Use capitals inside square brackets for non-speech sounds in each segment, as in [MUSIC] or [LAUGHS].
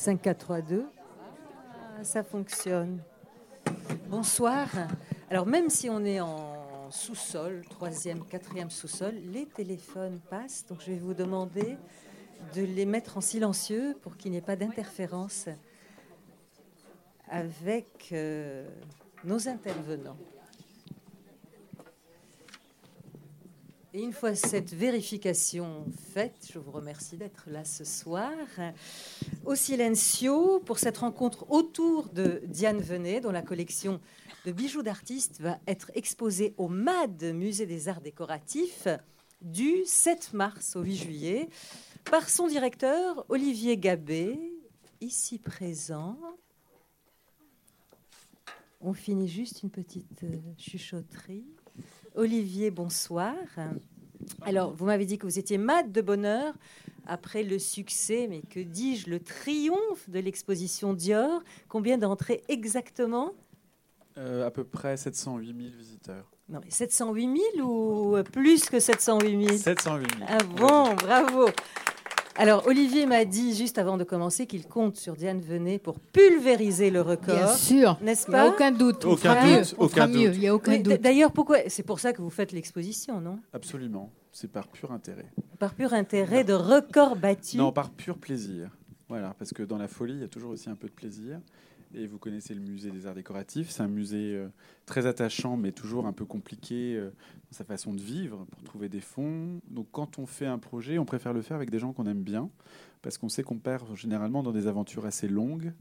5, 4, 3, 2. Ah, ça fonctionne. Bonsoir. Alors même si on est en sous-sol, troisième, quatrième sous-sol, les téléphones passent. Donc je vais vous demander de les mettre en silencieux pour qu'il n'y ait pas d'interférence avec euh, nos intervenants. Et une fois cette vérification faite, je vous remercie d'être là ce soir. Au Silencio, pour cette rencontre autour de Diane Venet, dont la collection de bijoux d'artistes va être exposée au MAD, Musée des Arts Décoratifs, du 7 mars au 8 juillet, par son directeur Olivier Gabé, ici présent. On finit juste une petite euh, chuchotterie. Olivier, bonsoir. Alors, vous m'avez dit que vous étiez mat de bonheur après le succès, mais que dis-je, le triomphe de l'exposition Dior. Combien d'entrées exactement? Euh, À peu près 708 000 visiteurs. Non, mais 708 000 ou plus que 708 000 708 000. Ah bon, bravo alors, Olivier m'a dit juste avant de commencer qu'il compte sur Diane Venet pour pulvériser le record. Bien sûr. N'est-ce Il n'y a pas aucun doute. On Aucun fera doute, mieux. On aucun fera doute. mieux. Il n'y a aucun doute. D'ailleurs, pourquoi C'est pour ça que vous faites l'exposition, non? Absolument. C'est par pur intérêt. Par pur intérêt de record battu. Non, par pur plaisir. Voilà, parce que dans la folie, il y a toujours aussi un peu de plaisir. Et vous connaissez le musée des arts décoratifs. C'est un musée euh, très attachant, mais toujours un peu compliqué euh, dans sa façon de vivre pour trouver des fonds. Donc, quand on fait un projet, on préfère le faire avec des gens qu'on aime bien, parce qu'on sait qu'on perd généralement dans des aventures assez longues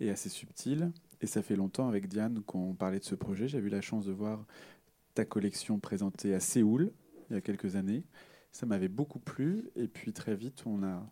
et assez subtiles. Et ça fait longtemps avec Diane qu'on parlait de ce projet. J'ai eu la chance de voir ta collection présentée à Séoul il y a quelques années. Ça m'avait beaucoup plu. Et puis très vite, on a,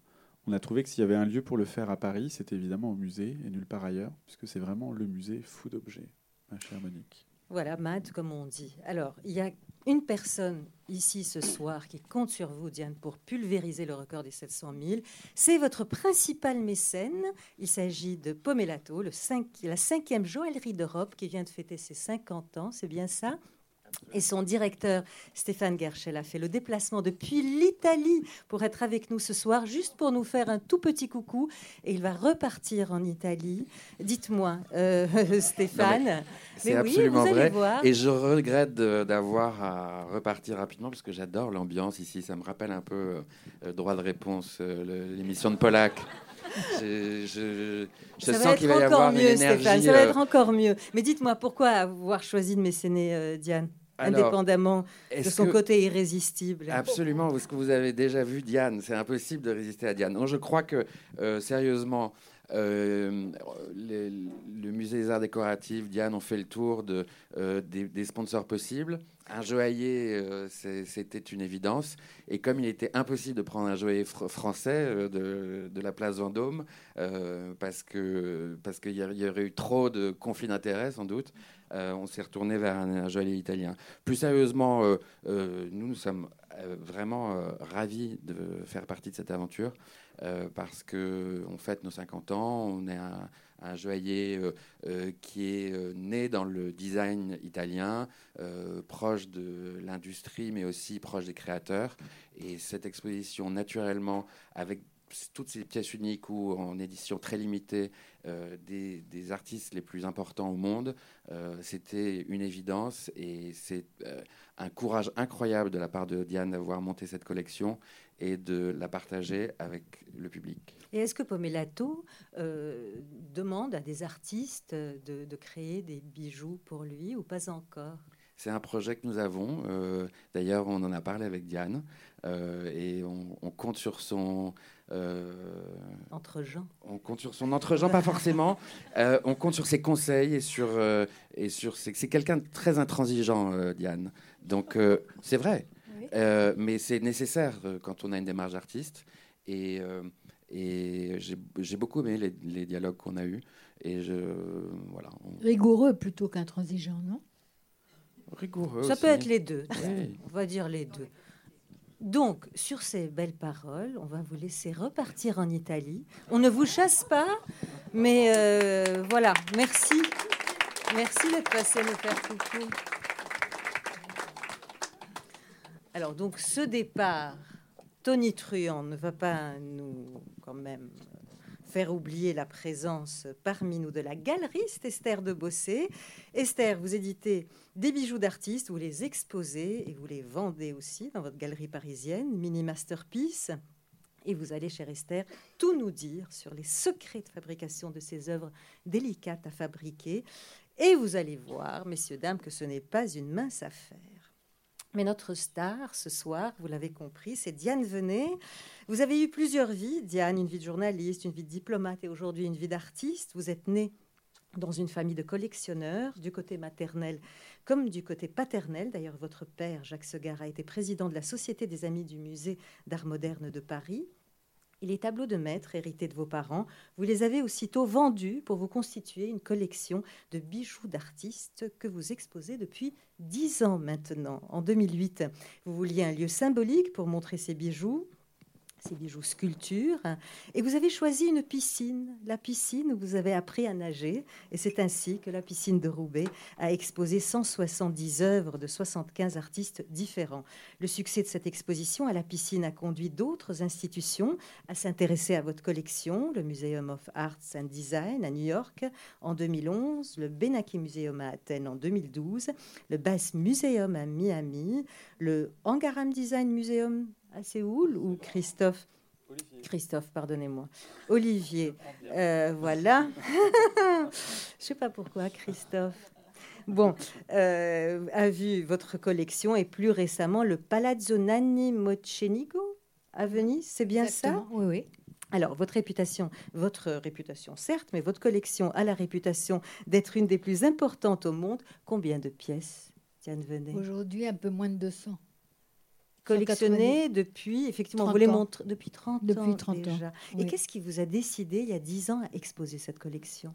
on a trouvé que s'il y avait un lieu pour le faire à Paris, c'était évidemment au musée et nulle part ailleurs, puisque c'est vraiment le musée fou d'objets, ma chère Monique. Voilà, Mad, comme on dit. Alors, il y a une personne ici ce soir qui compte sur vous, Diane, pour pulvériser le record des 700 000. C'est votre principal mécène. Il s'agit de Pomelato, la cinquième joaillerie d'Europe qui vient de fêter ses 50 ans. C'est bien ça? Et son directeur, Stéphane Gershel, a fait le déplacement depuis l'Italie pour être avec nous ce soir, juste pour nous faire un tout petit coucou. Et il va repartir en Italie. Dites-moi, euh, [LAUGHS] Stéphane. C'est Mais oui, absolument vous allez vrai. voir. Et je regrette d'avoir à repartir rapidement parce que j'adore l'ambiance ici. Ça me rappelle un peu euh, droit de réponse, euh, l'émission de Polak. [LAUGHS] Je, je- je ça sens va qu'il être va y encore avoir une mieux, énergie. Stéphane. Ça va euh, être encore mieux. Mais dites-moi, pourquoi avoir choisi de mécéner euh, Diane, alors, indépendamment de son que- côté irrésistible Absolument, parce que vous avez déjà vu Diane, c'est impossible de résister à Diane. Non, je crois que, euh, sérieusement, euh, les- le musée des arts décoratifs, Diane, ont fait le tour de, euh, des, des sponsors possibles. Un joaillier, euh, c'était une évidence. Et comme il était impossible de prendre un joaillier fr- français de, de la place Vendôme, parce que parce qu'il y, aurait eu trop de conflits d'intérêts, sans doute, on s'est retourné vers un, un joaillier italien. Plus sérieusement, euh, euh, nous, nous sommes euh, vraiment euh, ravis de faire partie de cette aventure euh, parce que on fête nos 50 ans. On est un, un joaillier euh, euh, qui est euh, né dans le design italien, euh, proche de l'industrie, mais aussi proche des créateurs. Et cette exposition, naturellement, avec toutes ces pièces uniques ou en édition très limitée euh, des, des artistes les plus importants au monde, euh, c'était une évidence et c'est euh, un courage incroyable de la part de Diane d'avoir monté cette collection et de la partager avec le public. Et est-ce que Pomelato demande à des artistes de, de créer des bijoux pour lui ou pas encore? C'est un projet que nous avons. euh, D'ailleurs, on en a parlé avec Diane euh, et on, on compte sur son. Euh, entre gens on compte sur son entre-gens, pas forcément. [LAUGHS] Euh, on compte sur ses conseils et sur euh, et sur. C'est c'est quelqu'un de très intransigeant, euh, Diane. Donc euh, c'est vrai, Oui. Euh, mais c'est nécessaire euh, quand on a une démarche d'artiste. Et euh, et j'ai j'ai beaucoup aimé les, les dialogues qu'on a eus. Et je voilà. on- Rigoureux plutôt qu'intransigeant, non? Rigoureux. Ça aussi. peut être les deux. Oui. On va dire les deux. Donc, sur ces belles paroles, on va vous laisser repartir en Italie. On ne vous chasse pas, mais euh, voilà, merci. Merci d'être passé nous faire coucou. Alors, donc, ce départ tonitruant ne va pas nous, quand même, faire oublier la présence parmi nous de la galeriste Esther de Bossé. Esther, vous éditez des bijoux d'artistes, vous les exposez et vous les vendez aussi dans votre galerie parisienne, Mini Masterpiece. Et vous allez, chère Esther, tout nous dire sur les secrets de fabrication de ces œuvres délicates à fabriquer. Et vous allez voir, messieurs, dames, que ce n'est pas une mince affaire. Mais notre star ce soir, vous l'avez compris, c'est Diane Venet. Vous avez eu plusieurs vies, Diane, une vie de journaliste, une vie de diplomate et aujourd'hui une vie d'artiste. Vous êtes née dans une famille de collectionneurs, du côté maternel comme du côté paternel. D'ailleurs, votre père, Jacques Segar, a été président de la Société des Amis du Musée d'Art moderne de Paris. Et les tableaux de maître hérités de vos parents, vous les avez aussitôt vendus pour vous constituer une collection de bijoux d'artistes que vous exposez depuis dix ans maintenant. En 2008, vous vouliez un lieu symbolique pour montrer ces bijoux ces bijoux sculptures. Et vous avez choisi une piscine, la piscine où vous avez appris à nager. Et c'est ainsi que la piscine de Roubaix a exposé 170 œuvres de 75 artistes différents. Le succès de cette exposition à la piscine a conduit d'autres institutions à s'intéresser à votre collection, le Museum of Arts and Design à New York en 2011, le Benaki Museum à Athènes en 2012, le Bass Museum à Miami, le Angaram Design Museum à Séoul ou Christophe Christophe, pardonnez-moi. Olivier, euh, voilà. [LAUGHS] Je ne sais pas pourquoi, Christophe. Bon, euh, a vu votre collection et plus récemment le Palazzo Nanni Mocenigo à Venise, c'est bien ça? Oui, oui. Alors, votre réputation, votre réputation, certes, mais votre collection a la réputation d'être une des plus importantes au monde. Combien de pièces, Tiane Venet Aujourd'hui, un peu moins de 200 collectionné depuis, effectivement, vous les montrez depuis 30 depuis ans 30 déjà. Ans, Et qu'est-ce qui vous a décidé, il y a 10 ans, à exposer cette collection?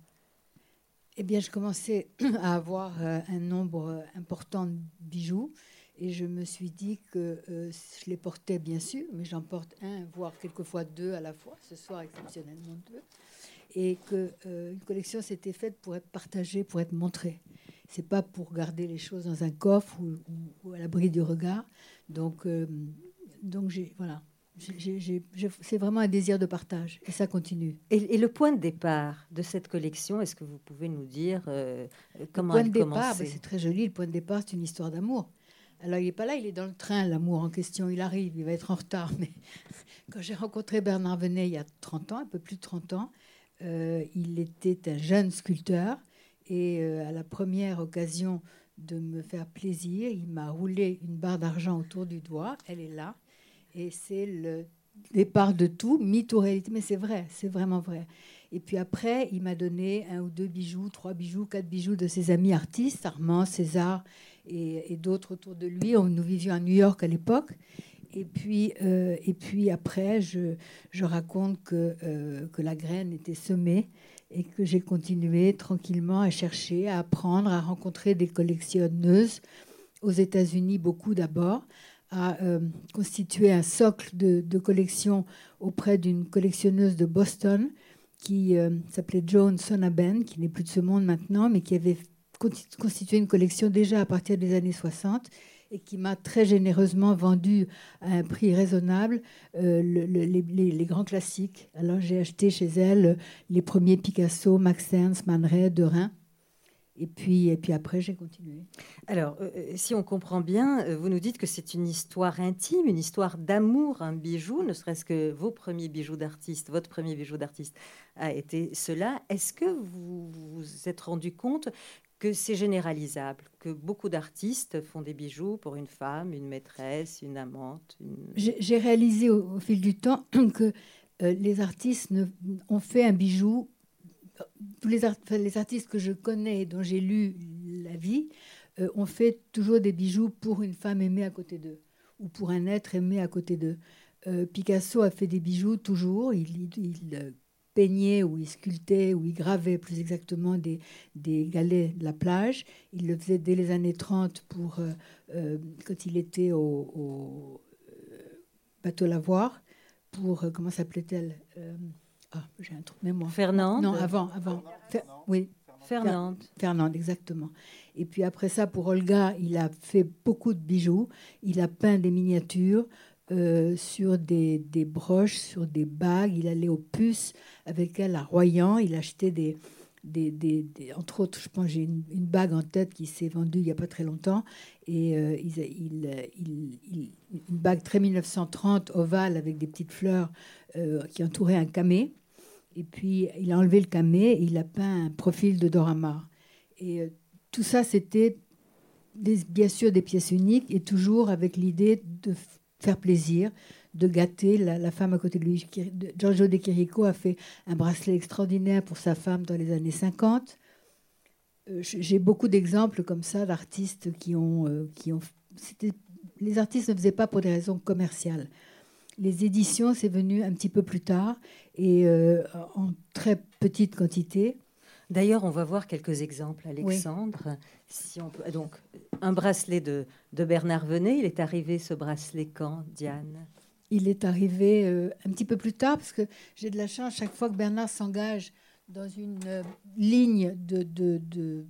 Eh bien, je commençais [CLEARS THROAT] à avoir euh, un nombre euh, important de bijoux. Et je me suis dit que euh, je les portais bien sûr, mais j'en porte un, voire quelquefois deux à la fois, ce soir exceptionnellement deux. Et que une collection s'était faite pour être partagée, pour être montrée. C'est pas pour garder les choses dans un coffre ou à l'abri du regard. Donc, euh, donc j'ai, voilà, c'est vraiment un désir de partage et ça continue. Et, le point de départ de cette collection, est-ce que vous pouvez nous dire euh, comment le point de départ, ben, c'est très joli. Le point de départ, c'est une histoire d'amour. Alors, il n'est pas là, il est dans le train, l'amour en question. Il arrive, il va être en retard. Mais [LAUGHS] quand j'ai rencontré Bernard Venet il y a 30 ans, un peu plus de 30 ans, euh, il était un jeune sculpteur. Et à la première occasion de me faire plaisir. Il m'a roulé une barre d'argent autour du doigt. Elle est là. Et c'est le départ de tout, mythe ou réalité. Mais c'est vrai, c'est vraiment vrai. Et puis après, il m'a donné un ou deux bijoux, trois bijoux, quatre bijoux de ses amis artistes, Armand, César et, d'autres autour de lui. Nous vivions à New York à l'époque. Et puis, euh, et puis après, je, je raconte que, euh, que la graine était semée et que j'ai continué tranquillement à chercher, à apprendre, à rencontrer des collectionneuses aux États-Unis, beaucoup d'abord, à euh, constituer un socle de, collection auprès d'une collectionneuse de Boston qui euh, s'appelait Joan Sonaben, qui n'est plus de ce monde maintenant, mais qui avait constitué une collection déjà à partir des années 60 et qui m'a très généreusement vendu à un prix raisonnable euh, les, grands classiques. Alors j'ai acheté chez elle les premiers Picasso, Max Ernst, Man Ray, Derain. Et puis, et puis après, j'ai continué. Alors, euh, euh, si on comprend bien, vous nous dites que c'est une histoire intime, une histoire d'amour, un bijou, ne serait-ce que vos premiers bijoux d'artiste, votre premier bijou d'artiste a été cela. Est-ce que vous vous êtes rendu compte c'est généralisable, que beaucoup d'artistes font des bijoux pour une femme, une maîtresse, une amante. J'ai réalisé au, fil du temps [CLEARS THROAT] que euh, les artistes ont fait un bijou. Tous les, artistes que je connais et dont j'ai lu la vie euh, ont fait toujours des bijoux pour une femme aimée à côté d'eux ou pour un être aimé à côté d'eux. Euh, Picasso a fait des bijoux toujours. Il peignait ou il sculptait ou il gravait plus exactement des, des galets de la plage. Il le faisait dès les années 30 pour, euh, euh, quand il était au, au euh, bateau Lavoir, pour, comment s'appelait-elle Ah, j'ai un truc mémoire. Fernande Non, avant, avant. oui. Fernande. Fernande, exactement. Et puis après ça, pour Olga, il a fait beaucoup de bijoux. Il a peint des miniatures euh, sur des, broches, sur des bagues. Il allait aux puces avec elle à Royan. Il achetait des, des, des, entre autres, je pense j'ai une, bague en tête qui s'est vendue il n'y a pas très longtemps. Et euh, il, il, il, une bague très 1930, ovale, avec des petites fleurs euh, qui entouraient un camé. Et puis, il a enlevé le camé et il a peint un profil de Dora Et tout ça, c'était bien sûr des pièces uniques et toujours avec l'idée de faire plaisir, de gâter la, femme à côté de lui. Giorgio De Chirico a fait un bracelet extraordinaire pour sa femme dans les années 50. Euh, j'ai beaucoup d'exemples comme ça d'artistes qui ont, euh, qui ont. Les artistes ne faisaient pas pour des raisons commerciales. Les éditions, c'est venu un petit peu plus tard et euh, en très petite quantité. D'ailleurs, on va voir quelques exemples, Alexandre. Peut... Donc, un bracelet de, de Bernard Venet, il est arrivé ce bracelet quand, Diane? Il est arrivé un petit peu plus tard, parce que j'ai de la chance, chaque fois que Bernard s'engage dans une euh, ligne de, de,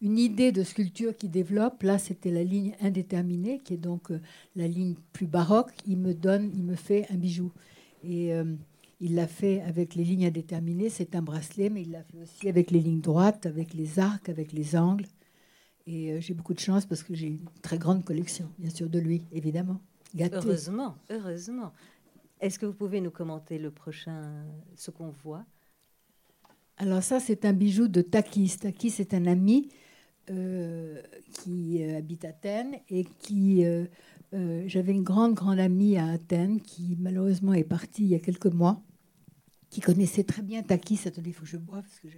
une idée de sculpture qui développe. Là, c'était la ligne indéterminée, qui est donc euh, la ligne plus baroque. Il me donne, il me fait un bijou. Et euh, il l'a fait avec les lignes indéterminées. C'est un bracelet, mais il l'a fait aussi avec les lignes droites, avec les arcs, avec les angles. Et j'ai beaucoup de chance parce que j'ai une très grande collection, bien sûr, de lui, évidemment. Heureusement, heureusement. Est-ce que vous pouvez nous commenter le prochain, ce qu'on voit? Alors ça, c'est un bijou de Takis. Takis est un ami euh, qui euh, habite Athènes et qui... Euh, j'avais une grande, grande amie à Athènes qui malheureusement est partie il y a quelques mois, qui connaissait très bien Takis. Attendez, il faut que je boive parce que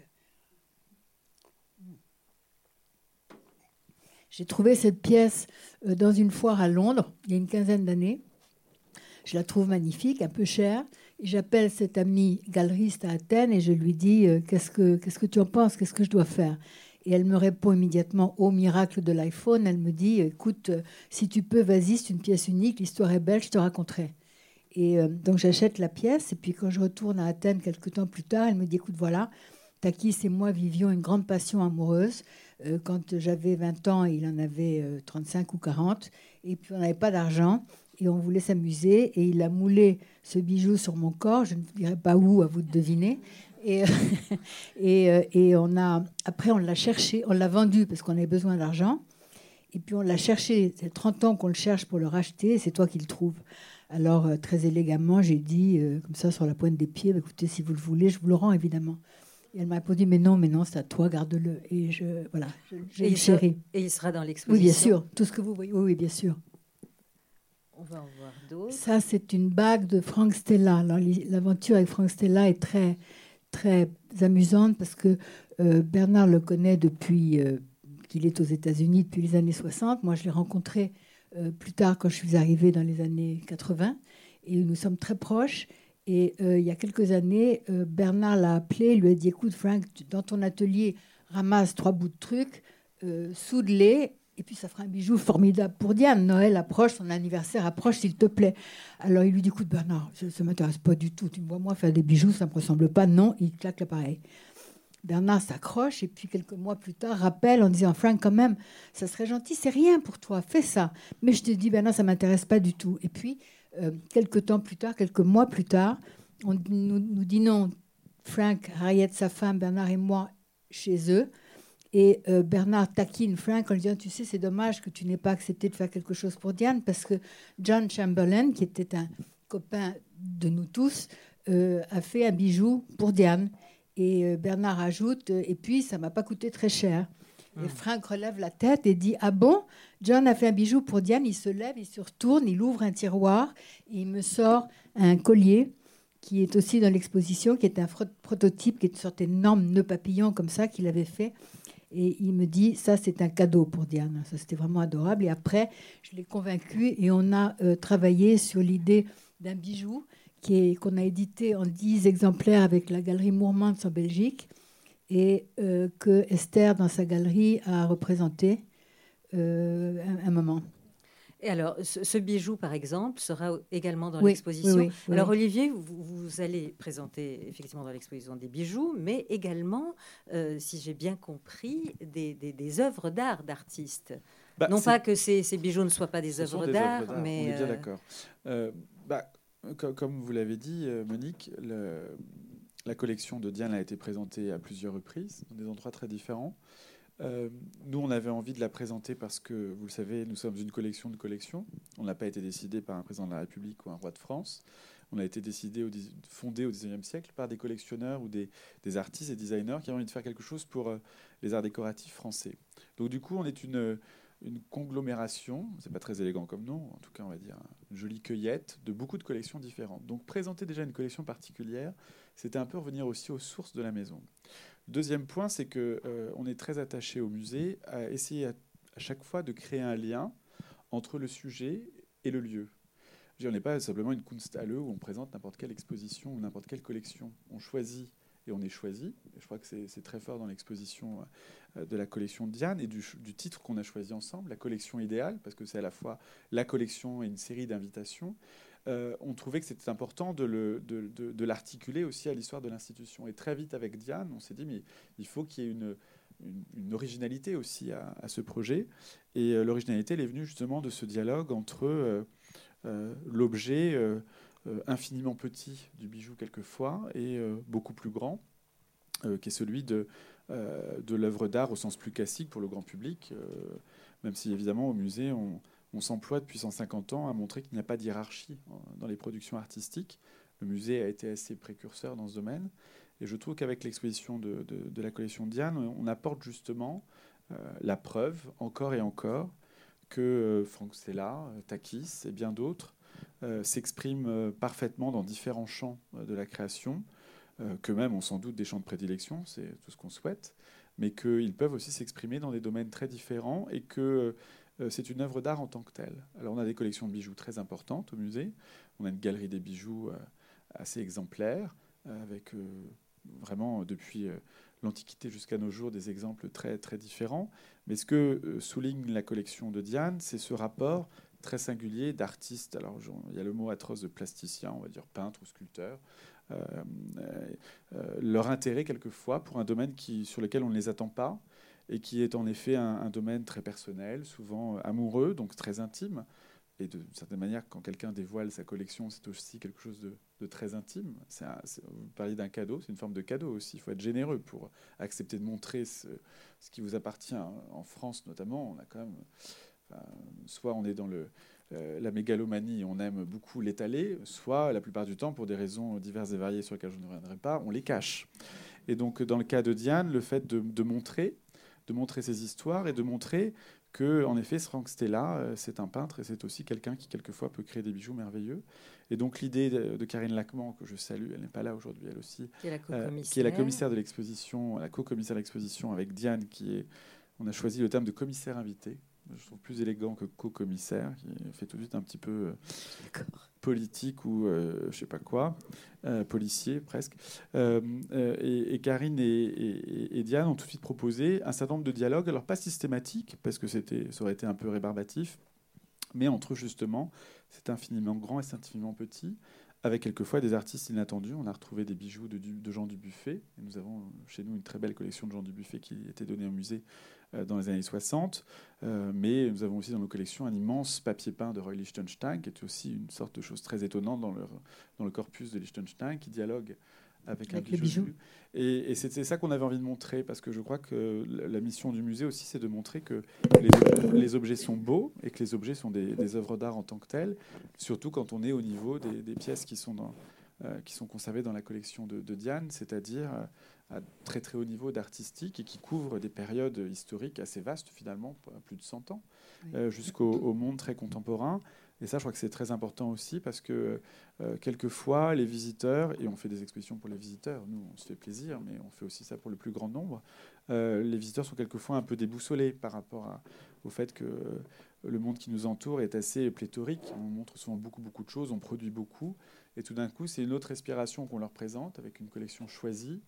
J'ai trouvé cette pièce dans une foire à Londres il y a une quinzaine d'années. Je la trouve magnifique, un peu chère. J'appelle cette amie galeriste à Athènes et je lui dis euh, qu'est-ce que qu'est-ce que tu en penses? Qu'est-ce que je dois faire? Et elle me répond immédiatement au miracle de l'iPhone. Elle me dit écoute, euh, si tu peux, vas-y, c'est une pièce unique, l'histoire est belle, je te raconterai. Et euh, donc j'achète la pièce et puis quand je retourne à Athènes quelques temps plus tard, elle me dit écoute voilà, Takis et moi vivions une grande passion amoureuse. quand j'avais 20 ans, il en avait 35 ou 40 et puis on n'avait pas d'argent et on voulait s'amuser. Et il a moulé ce bijou sur mon corps. Je ne dirai pas où, à vous de deviner. Et, [LAUGHS] et, euh, et, on a, après, on l'a cherché, on l'a vendu parce qu'on avait besoin d'argent. Et puis on l'a cherché, c'est 30 ans qu'on le cherche pour le racheter, c'est toi qui le trouves. Alors, euh, très élégamment, j'ai dit, euh, comme ça, sur la pointe des pieds, bah, écoutez, si vous le voulez, je vous le rends, évidemment. Et elle m'a répondu, mais non, mais non, c'est à toi, garde-le. Et je, voilà, j'ai chéri. Et il sera dans l'exposition Oui, bien sûr, tout ce que vous voyez, oui, oui bien sûr. On va en voir d'autres. Ça, c'est une bague de Frank Stella. L'aventure avec Frank Stella est très, très amusante parce que euh, Bernard le connaît depuis euh, qu'il est aux États-Unis depuis les années 60. Moi, je l'ai rencontré plus tard quand je suis arrivée dans les années 80 et nous sommes très proches. Et il y a quelques années, Bernard l'a appelé, lui a dit Écoute, Frank, dans ton atelier, ramasse trois bouts de trucs, soude-les et puis ça fera un bijou formidable pour Diane. Noël approche, son anniversaire approche, s'il te plaît. Alors il lui dit, écoute Bernard, ça ne m'intéresse pas du tout. Tu me vois moi faire des bijoux, ça ne me ressemble pas. Non, il claque l'appareil. Bernard s'accroche et puis quelques mois plus tard rappelle en disant Frank quand même ça serait gentil c'est rien pour toi fais ça. Mais je te dis Bernard ça m'intéresse pas du tout. Et puis euh, quelques temps plus tard quelques mois plus tard on nous, nous dînons Frank Harriet sa femme Bernard et moi chez eux. Et euh, Bernard taquine Frank en lui disant Tu sais, c'est dommage que tu n'aies pas accepté de faire quelque chose pour Diane, parce que John Chamberlain, qui était un copain de nous tous, euh, a fait un bijou pour Diane. Et euh, Bernard ajoute Et puis, ça m'a pas coûté très cher. Et hmm. Frank relève la tête et dit Ah bon? John a fait un bijou pour Diane. Il se lève, il se retourne, il ouvre un tiroir et il me sort un collier qui est aussi dans l'exposition, qui est un prototype, qui est une sorte d'énorme nœud papillon comme ça qu'il avait fait. Et il me dit, ça c'est un cadeau pour Diane. Ça c'était vraiment adorable. Et après, je l'ai convaincu et on a euh, travaillé sur l'idée d'un bijou qui qu'on a édité en 10 exemplaires avec la galerie Mourmans en Belgique et euh, que Esther, dans sa galerie, a représenté euh, un moment. Et alors, ce, bijou, par exemple, sera également dans l'exposition. alors, Olivier, vous, allez présenter effectivement dans l'exposition des bijoux, mais également, euh, si j'ai bien compris, des, des, œuvres d'art d'artistes. bah, non pas que ces, ces, bijoux ne soient pas des œuvres d'art, mais... On est bien d'accord. Bah, comme vous l'avez dit, Monique, le, la collection de Diane a été présentée à plusieurs reprises, dans des endroits très différents. Euh, nous, on avait envie de la présenter parce que, vous le savez, nous sommes une collection de collections. On n'a pas été décidé par un président de la République ou un roi de France. On a été décidé, au, fondé au XIXe siècle par des collectionneurs ou des, artistes et designers qui avaient envie de faire quelque chose pour euh, les arts décoratifs français. Donc, du coup, on est une, une conglomération, c'est pas très élégant comme nom, en tout cas, on va dire une jolie cueillette de beaucoup de collections différentes. Donc, présenter déjà une collection particulière, c'était un peu revenir aussi aux sources de la maison. Deuxième point, c'est que euh, on est très attaché au musée à essayer à, chaque fois de créer un lien entre le sujet et le lieu. on n'est pas simplement une Kunsthalle où on présente n'importe quelle exposition ou n'importe quelle collection. On choisit et on est choisi. je crois que c'est très fort dans l'exposition euh, de la collection de Diane et du, titre qu'on a choisi ensemble, la collection idéale, parce que c'est à la fois la collection et une série d'invitations. Euh, on trouvait que c'était important de, l'articuler aussi à l'histoire de l'institution. Et très vite avec Diane, on s'est dit, mais il faut qu'il y ait une, originalité aussi à, ce projet. Et euh, l'originalité, elle est venue justement de ce dialogue entre l'objet infiniment petit du bijou quelquefois et beaucoup plus grand, qui est celui de, l'œuvre d'art au sens plus classique pour le grand public, même si évidemment au musée, on s'emploie depuis 150 ans à montrer qu'il n'y a pas de hiérarchie dans les productions artistiques. Le musée a été assez précurseur dans ce domaine. Et je trouve qu'avec l'exposition de, la collection Diane, on apporte justement euh, la preuve, encore et encore, que euh, Franck Stella, euh, Takis et bien d'autres s'expriment parfaitement dans différents champs de la création, qu'eux-mêmes ont sans doute des champs de prédilection, c'est tout ce qu'on souhaite, mais qu'ils peuvent aussi s'exprimer dans des domaines très différents et que euh, c'est une œuvre d'art en tant que telle. Alors on a des collections de bijoux très importantes au musée, on a une galerie des bijoux euh, assez exemplaire, euh, avec vraiment depuis l'Antiquité jusqu'à nos jours des exemples très, très différents. Mais ce que souligne la collection de Diane, c'est ce rapport très singulier d'artistes. Alors il y a le mot atroce de plasticien, on va dire peintre ou sculpteur. leur intérêt quelquefois pour un domaine qui, sur lequel on ne les attend pas, et qui est en effet un, domaine très personnel, souvent euh, amoureux, donc très intime. Et de certaine manière, quand quelqu'un dévoile sa collection, c'est aussi quelque chose de, très intime. vous parliez d'un cadeau, c'est une forme de cadeau aussi. Il faut être généreux pour accepter de montrer ce, qui vous appartient. En France notamment, on a quand même, soit on est dans le, euh, la mégalomanie, on aime beaucoup l'étaler, soit la plupart du temps, pour des raisons diverses et variées sur lesquelles je ne reviendrai pas, on les cache. Et donc dans le cas de Diane, le fait de montrer de montrer ces histoires et de montrer que, en effet, Frank Stella, euh, c'est un peintre et c'est aussi quelqu'un qui, quelquefois, peut créer des bijoux merveilleux. Et donc, l'idée de, Karine Lacman, que je salue, elle n'est pas là aujourd'hui, elle aussi, qui est la, euh, qui est la commissaire de l'exposition, la co-commissaire de l'exposition avec Diane, qui est, on a choisi le terme de commissaire invité, je trouve plus élégant que co-commissaire, qui fait tout de suite un petit peu euh, politique ou euh, je sais pas quoi, euh, policier presque. Et, Karine et, Diane ont tout de suite proposé un certain nombre de dialogues, alors pas systématiques, parce que c'était, ça aurait été un peu rébarbatif, mais entre justement, c'est infiniment grand et c'est infiniment petit, avec quelquefois des artistes inattendus. On a retrouvé des bijoux de, de Jean Dubuffet, et nous avons chez nous une très belle collection de Jean Dubuffet qui était donnée au musée euh, dans les années 60. Euh, mais nous avons aussi dans nos collections un immense papier peint de Roy Lichtenstein, qui est aussi une sorte de chose très étonnante dans le corpus de Lichtenstein, qui dialogue avec, un bijou. Et, c'était ça qu'on avait envie de montrer, parce que je crois que la mission du musée aussi, c'est de montrer que les, objets sont beaux et que les objets sont des, œuvres d'art en tant que telles, surtout quand on est au niveau des, pièces qui sont, dans, euh, qui sont conservées dans la collection de, de Diane, c'est-à-dire à très très haut niveau d'artistique et qui couvre des périodes historiques assez vastes finalement, plus de 100 ans, euh, jusqu'au monde très contemporain. Et ça, je crois que c'est très important aussi parce que euh, quelquefois, les visiteurs, et on fait des expositions pour les visiteurs, nous on se fait plaisir, mais on fait aussi ça pour le plus grand nombre, euh, les visiteurs sont quelquefois un peu déboussolés par rapport au fait que le monde qui nous entoure est assez pléthorique. On montre souvent beaucoup, beaucoup de choses, on produit beaucoup, et tout d'un coup, c'est une autre respiration qu'on leur présente avec une collection choisie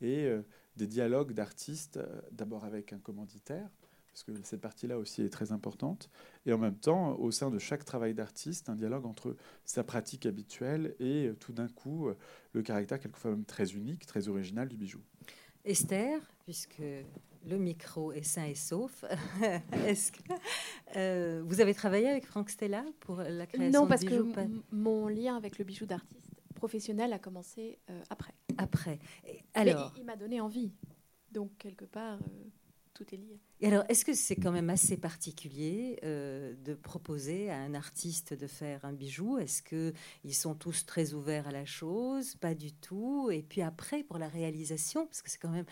et euh, des dialogues d'artistes, euh, d'abord avec un commanditaire, parce que cette partie-là aussi est très importante, et en même temps, au sein de chaque travail d'artiste, un dialogue entre sa pratique habituelle et euh, tout d'un coup le caractère quelquefois même très unique, très original du bijou. Esther, puisque le micro est sain et sauf, [LAUGHS] est-ce que euh, vous avez travaillé avec Franck Stella pour la création Non, parce que mon lien avec le bijou d'artiste professionnel a commencé euh, après. Après. alors, il, m'a donné envie. Donc quelque part, euh, tout est lié. Et alors, est-ce que c'est quand même assez particulier euh, de proposer à un artiste de faire un bijou? Est-ce qu'ils sont tous très ouverts à la chose? Pas du tout. Et puis après, pour la réalisation, parce que c'est quand même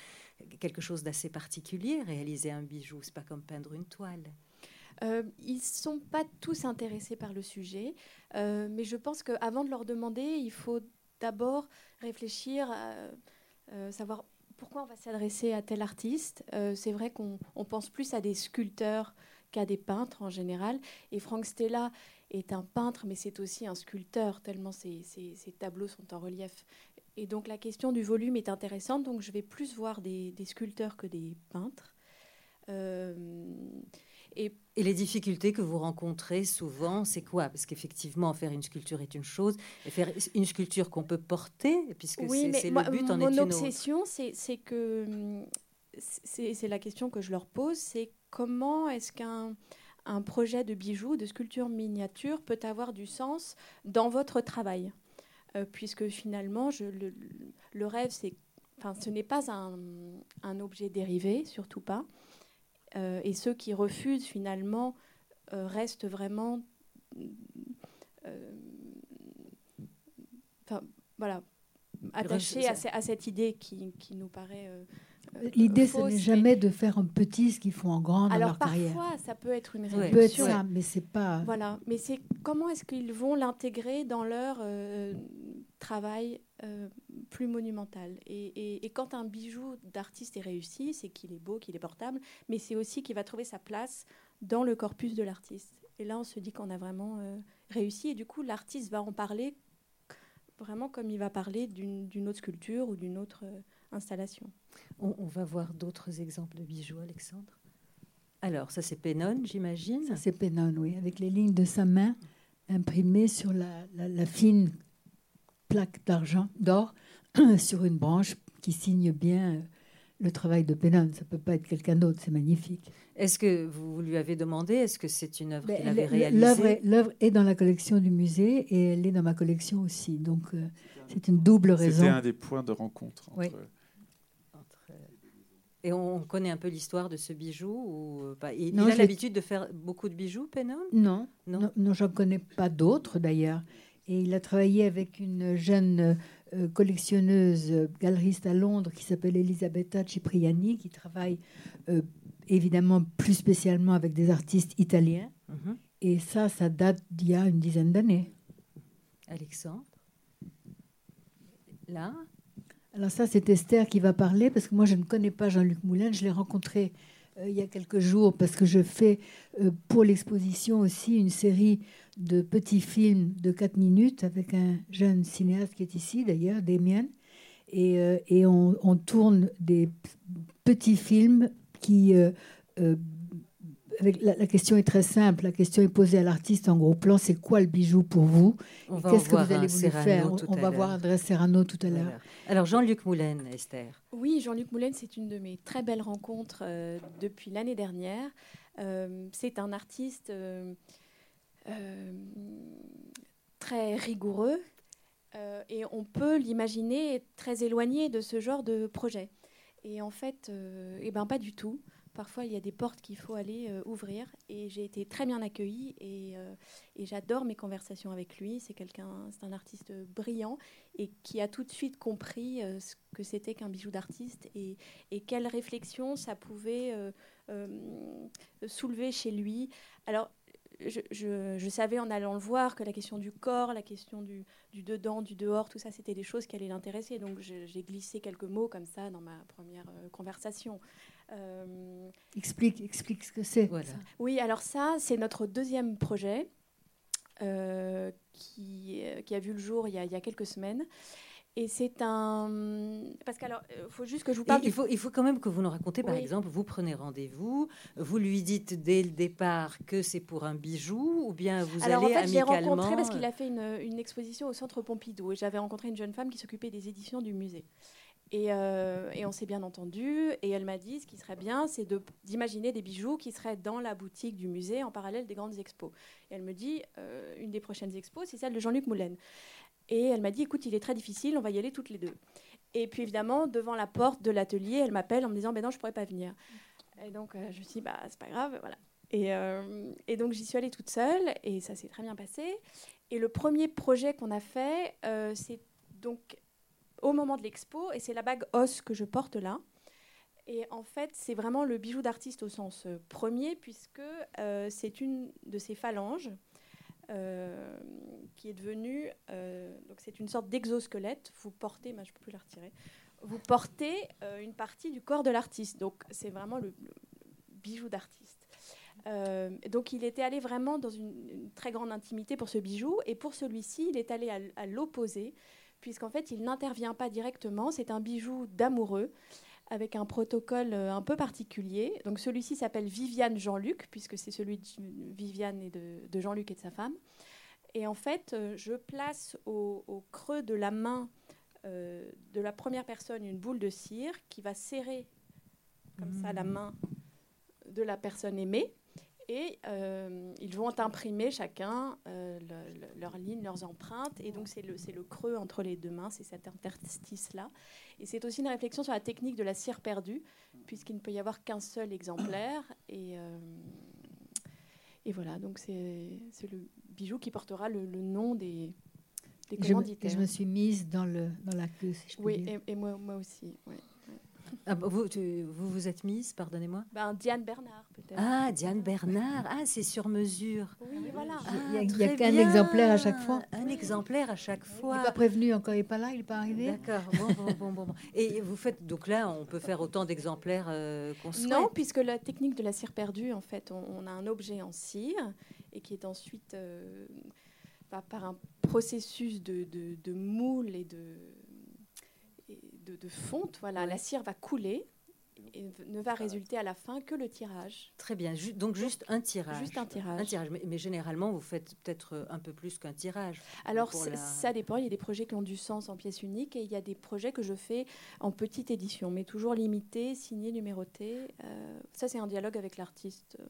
quelque chose d'assez particulier, réaliser un bijou, c'est pas comme peindre une toile. Euh, ils ne sont pas tous intéressés par le sujet, euh, mais je pense qu'avant de leur demander, il faut d'abord réfléchir à euh, savoir pourquoi on va s'adresser à tel artiste. c'est vrai qu'on pense plus à des sculpteurs qu'à des peintres en général. Et Frank Stella est un peintre, mais c'est aussi un sculpteur, tellement ses, tableaux sont en relief. Et donc la question du volume est intéressante. Donc je vais plus voir des, des sculpteurs que des peintres. Et, les difficultés que vous rencontrez souvent, c'est quoi? Parce qu'effectivement, faire une sculpture est une chose, et faire une sculpture qu'on peut porter, puisque c'est le but, en mon est une obsession, c'est que c'est la question que je leur pose, c'est comment est-ce qu'un un projet de bijoux, de sculpture miniature peut avoir du sens dans votre travail? Euh, Puisque finalement, je, le, le, rêve, c'est, enfin, ce n'est pas un, un objet dérivé, surtout pas. Euh, et ceux qui refusent finalement euh, restent vraiment euh, voilà, attachés à, à, cette idée qui, qui nous paraît L'idée, ce n'est jamais de faire en petit ce qu'ils font en grand dans Alors, leur carrière. Parfois, ça peut être une réduction. peut être ça, mais c'est pas. Voilà, mais c'est comment est-ce qu'ils vont l'intégrer dans leur travail euh, plus monumental. Et, quand un bijou d'artiste est réussi, c'est qu'il est beau, qu'il est portable, mais c'est aussi qu'il va trouver sa place dans le corpus de l'artiste. Et là, on se dit qu'on a vraiment euh, réussi. Et du coup, l'artiste va en parler vraiment comme il va parler d'une autre sculpture ou d'une autre euh, installation. On, on, va voir d'autres exemples de bijoux, Alexandre. Alors, ça c'est Pénon, j'imagine. Ça c'est Pénon, oui, avec les lignes de sa main imprimées sur la, la fine plaque d'argent, d'or, [CLEARS THROAT] sur une branche qui signe bien euh, le travail de Pennon. Ça ne peut pas être quelqu'un d'autre, c'est magnifique. Est-ce que vous lui avez demandé, est-ce que c'est une œuvre ben, qu'il avait réalisée L'œuvre est, dans la collection du musée et elle est dans ma collection aussi. Donc euh, c'est une double raison. C'était un des points de rencontre. Entre... Et on connaît un peu l'histoire de ce bijou ou pas? Il, a l'habitude de faire beaucoup de bijoux, Pennon Non, non, non, j'en connais pas d'autres d'ailleurs. Et il a travaillé avec une jeune euh, collectionneuse euh, galeriste à Londres qui s'appelle Elisabetta Cipriani, qui travaille euh, évidemment plus spécialement avec des artistes italiens. Mhm. Et ça, ça date d'il y a une dizaine d'années. Alexandre? Là? Alors ça, c'est Esther qui va parler, parce que moi, je ne connais pas Jean-Luc Moulin. Je l'ai rencontré il y a quelques jours, parce que je fais pour l'exposition aussi une série de petits films de 4 minutes avec un jeune cinéaste qui est ici d'ailleurs, Damien. Et, euh, et on, tourne des petits films qui... Euh, euh, avec la, question est très simple. La question est posée à l'artiste en gros plan. C'est quoi le bijou pour vous Qu'est-ce que vous allez vous faire On, va voir André Serrano tout à l'heure. Alors Jean-Luc Moulin, Esther. Oui, Jean-Luc Moulin, c'est une de mes très belles rencontres depuis l'année dernière. c'est un artiste euh, très rigoureux euh, et on peut l'imaginer très éloigné de ce genre de projet. Et en fait, euh, eh ben pas du tout. Parfois, il y a des portes qu'il faut aller ouvrir. Et j'ai été très bien accueillie et, et j'adore mes conversations avec lui. C'est quelqu'un, c'est un artiste brillant et qui a tout de suite compris ce que c'était qu'un bijou d'artiste et, et quelle réflexion ça pouvait soulever chez lui. Alors, je, savais en allant le voir que la question du corps, la question du, dedans, du dehors, tout ça, c'était des choses qui allaient l'intéresser. Donc j'ai glissé quelques mots comme ça dans ma première euh, conversation. Euh, explique, explique ce que c'est. Oui, alors ça, c'est notre deuxième projet euh, qui, qui, a vu le jour il y a, il y a quelques semaines. Et c'est un. Parce qu'alors, il faut juste que je vous parle. Il, faut, il faut quand même que vous nous racontez, par exemple, vous prenez rendez-vous, vous lui dites dès le départ que c'est pour un bijou, ou bien vous alors, allez en fait, amicalement. j'ai rencontré parce qu'il a fait une, une, exposition au Centre Pompidou, et j'avais rencontré une jeune femme qui s'occupait des éditions du musée. Et, euh, et on s'est bien entendu. Et elle m'a dit, ce qui serait bien, c'est d'imaginer des bijoux qui seraient dans la boutique du musée en parallèle des grandes expos. Et elle me dit, euh, une des prochaines expos, c'est celle de Jean-Luc Moulin. Et elle m'a dit, écoute, il est très difficile, on va y aller toutes les deux. Et puis évidemment, devant la porte de l'atelier, elle m'appelle en me disant, ben non, je pourrais pas venir. Et donc euh, je me suis dit, bah c'est pas grave, voilà. Et, donc j'y suis allée toute seule et ça s'est très bien passé. Et le premier projet qu'on a fait, c'est donc au moment de l'expo, et c'est la bague os que je porte là. Et en fait, c'est vraiment le bijou d'artiste au sens euh, premier, puisque euh, c'est une de ces phalanges euh, qui est devenue. donc, c'est une sorte d'exosquelette. Vous portez, mais je ne peux plus la retirer. Vous portez une partie du corps de l'artiste. Donc, c'est vraiment le, bijou d'artiste. Donc, il était allé vraiment dans une, très grande intimité pour ce bijou. Et pour celui-ci, il est allé à l'opposé, puisqu'en fait, il n'intervient pas directement. C'est un bijou d'amoureux avec un protocole euh, un peu particulier. Donc celui-ci s'appelle Viviane Jean-Luc, puisque c'est celui de Viviane et de, de Jean-Luc et de sa femme. Et en fait, euh, je place au, au creux de la main euh, de la première personne une boule de cire qui va serrer comme ça la main de la personne aimée. Et euh, ils vont imprimer chacun euh, le- le- leurs lignes, leurs empreintes. Et donc, c'est le, creux entre les deux mains, c'est cet interstice-là. Et c'est aussi une réflexion sur la technique de la cire perdue, puisqu'il ne peut y avoir qu'un seul exemplaire. Et, euh, et voilà, donc c'est le bijou qui portera le, nom des, des Et je, me- commanditaires. je me suis mise dans, la queue, si je peux Oui, dire. et, et moi, moi aussi. ouais. Ah, bah, vous, tu- vous vous êtes mise, pardonnez-moi Ben, Diane Bernard, peut-être. Ah, Diane Bernard. Ah, c'est sur mesure. oui, voilà. Il y a- Ah, a qu'un exemplaire à chaque fois. Un exemplaire à chaque Il n'est fois. pas prévenu encore, il n'est pas là, il n'est pas arrivé. D'accord. Bon, bon, bon, bon, bon. Et vous faites donc là, on peut faire autant d'exemplaires euh, qu'on souhaite. Non, puisque la technique de la cire perdue, en fait, on, on a un objet en cire et qui est ensuite, euh, par, par un processus de, de- de moule et de, de, de fonte, voilà, la cire va couler et ne va résulter à la fin que le tirage, Très bien. Ju- donc juste un tirage. juste un tirage. Un tirage. Mais, mais généralement, vous faites peut-être euh, un peu plus qu'un tirage. Alors la- ça dépend, il y a des projets qui ont du sens en pièce unique et il y a des projets que je fais en petite édition, mais toujours limité, signé, numéroté. Euh, ça c'est un dialogue avec l'artiste. Euh,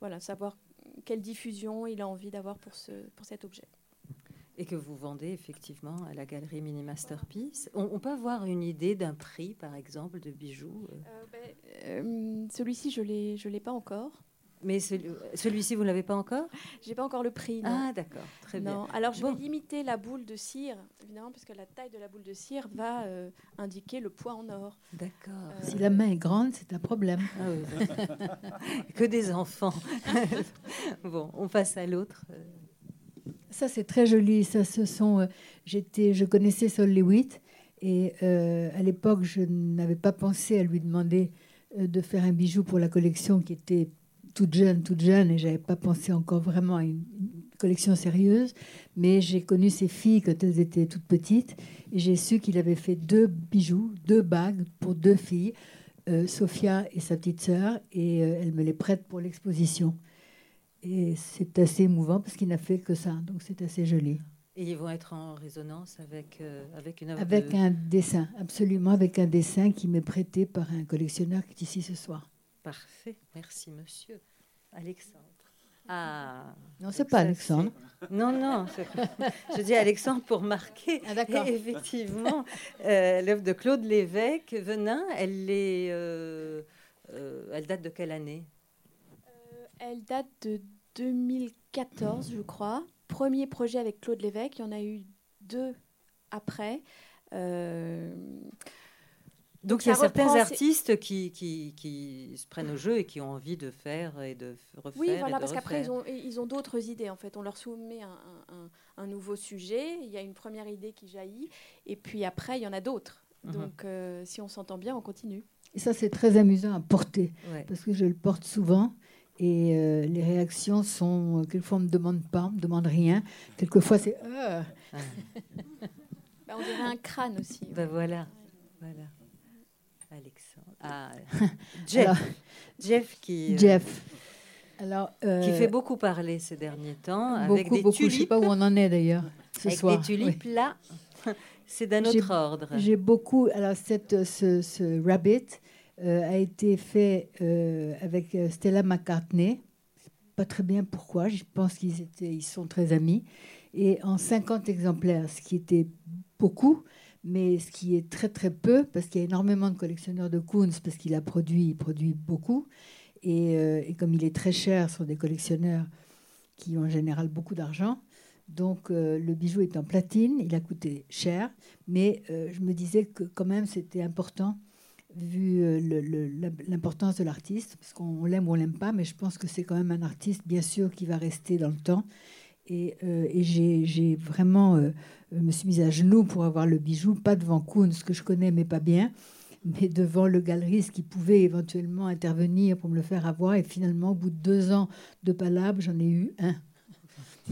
voilà, savoir quelle diffusion il a envie d'avoir pour, ce, pour cet objet. Et que vous vendez effectivement à la galerie Mini Masterpiece. On, on peut avoir une idée d'un prix, par exemple, de bijoux euh, Euh, Celui-ci, je l'ai, je l'ai pas encore. Mais celui- celui-ci, vous ne l'avez pas encore? J'ai pas encore le prix. Non. Ah, d'accord. Très bien. Non. Alors je Bon. vais limiter la boule de cire, évidemment, parce que la taille de la boule de cire va euh, indiquer le poids en or. D'accord. Euh, Si la main est grande, c'est un problème. Ah oui. [LAUGHS] que des enfants. [LAUGHS] bon, on passe à l'autre. Ça, c'est très joli. Ça, ce sont, euh, j'étais, je connaissais Sol Lewitt et euh, à l'époque, je n'avais pas pensé à lui demander euh, de faire un bijou pour la collection qui était toute jeune, toute jeune, et j'avais pas pensé encore vraiment à une, collection sérieuse. Mais j'ai connu ses filles quand elles étaient toutes petites et j'ai su qu'il avait fait deux bijoux, deux bagues pour deux filles, Sophia et sa petite sœur, et elle me les prête pour l'exposition. Et c'est assez émouvant parce qu'il n'a fait que ça, donc c'est assez joli. Et ils vont être en résonance avec, euh, avec une œuvre Avec de- un dessin, absolument, avec un dessin qui m'est prêté par un collectionneur qui est ici ce soir. Parfait. Merci, monsieur. Alexandre. Ah. Non, c'est pas Alexandre. Non, non. Je dis Alexandre pour marquer. Ah, d'accord. Effectivement, euh, l'œuvre de Claude Lévesque, Venin, elle, est, euh, euh, elle date de quelle année? Elle date de 2014, je crois. Premier projet avec Claude Lévesque. Il y en a eu deux après. Euh, Donc il y a certains artistes qui, qui, qui se prennent au jeu et qui ont envie de faire et de refaire. oui, et voilà, de parce qu'après, ils ont, ils ont d'autres idées. En fait, on leur soumet un, un- un- un nouveau sujet. Il y a une première idée qui jaillit. Et puis après, il y en a d'autres. Mhm. Donc, euh, si on s'entend bien, on continue. Et ça, c'est très amusant à porter Ouais. parce que je le porte souvent. Et euh, les réactions sont. euh, Quelquefois, on ne me demande pas, on ne me demande rien. Quelquefois, c'est. Ah Bah, on dirait un crâne aussi. Ben voilà, voilà. Alexandre. Ah, [LAUGHS] Jeff. Alors, Jeff qui, euh, Jeff. Alors, qui euh, fait beaucoup parler ces derniers temps beaucoup, avec des beaucoup. Je ne sais tulipes. pas où on en est d'ailleurs. ce Avec soir. des tulipes, là, [LAUGHS] c'est d'un autre ordre. J'ai beaucoup. Alors, cette, ce, ce rabbit euh, a été fait euh, avec euh, Stella McCartney. Pas très bien pourquoi. Je pense qu'ils étaient, ils sont très amis. Et en 50 exemplaires, ce qui était beaucoup, mais ce qui est très très peu, parce qu'il y a énormément de collectionneurs de Koons, parce qu'il a produit, il produit beaucoup. Et, euh, comme il est très cher, ce sont des collectionneurs qui ont en général beaucoup d'argent. Donc euh, le bijou est en platine, il a coûté cher, mais euh, je me disais que quand même c'était important vu euh, l'importance de l'artiste, parce qu'on l'aime ou on l'aime pas, mais je pense que c'est quand même un artiste bien sûr qui va rester dans le temps. Et, euh, et j'ai vraiment euh, me suis mise à genoux pour avoir le bijou, pas devant Koons, que je connais mais pas bien, mais devant le galeriste qui pouvait éventuellement intervenir pour me le faire avoir. Et finalement, au bout de deux ans de palabre, j'en ai eu un.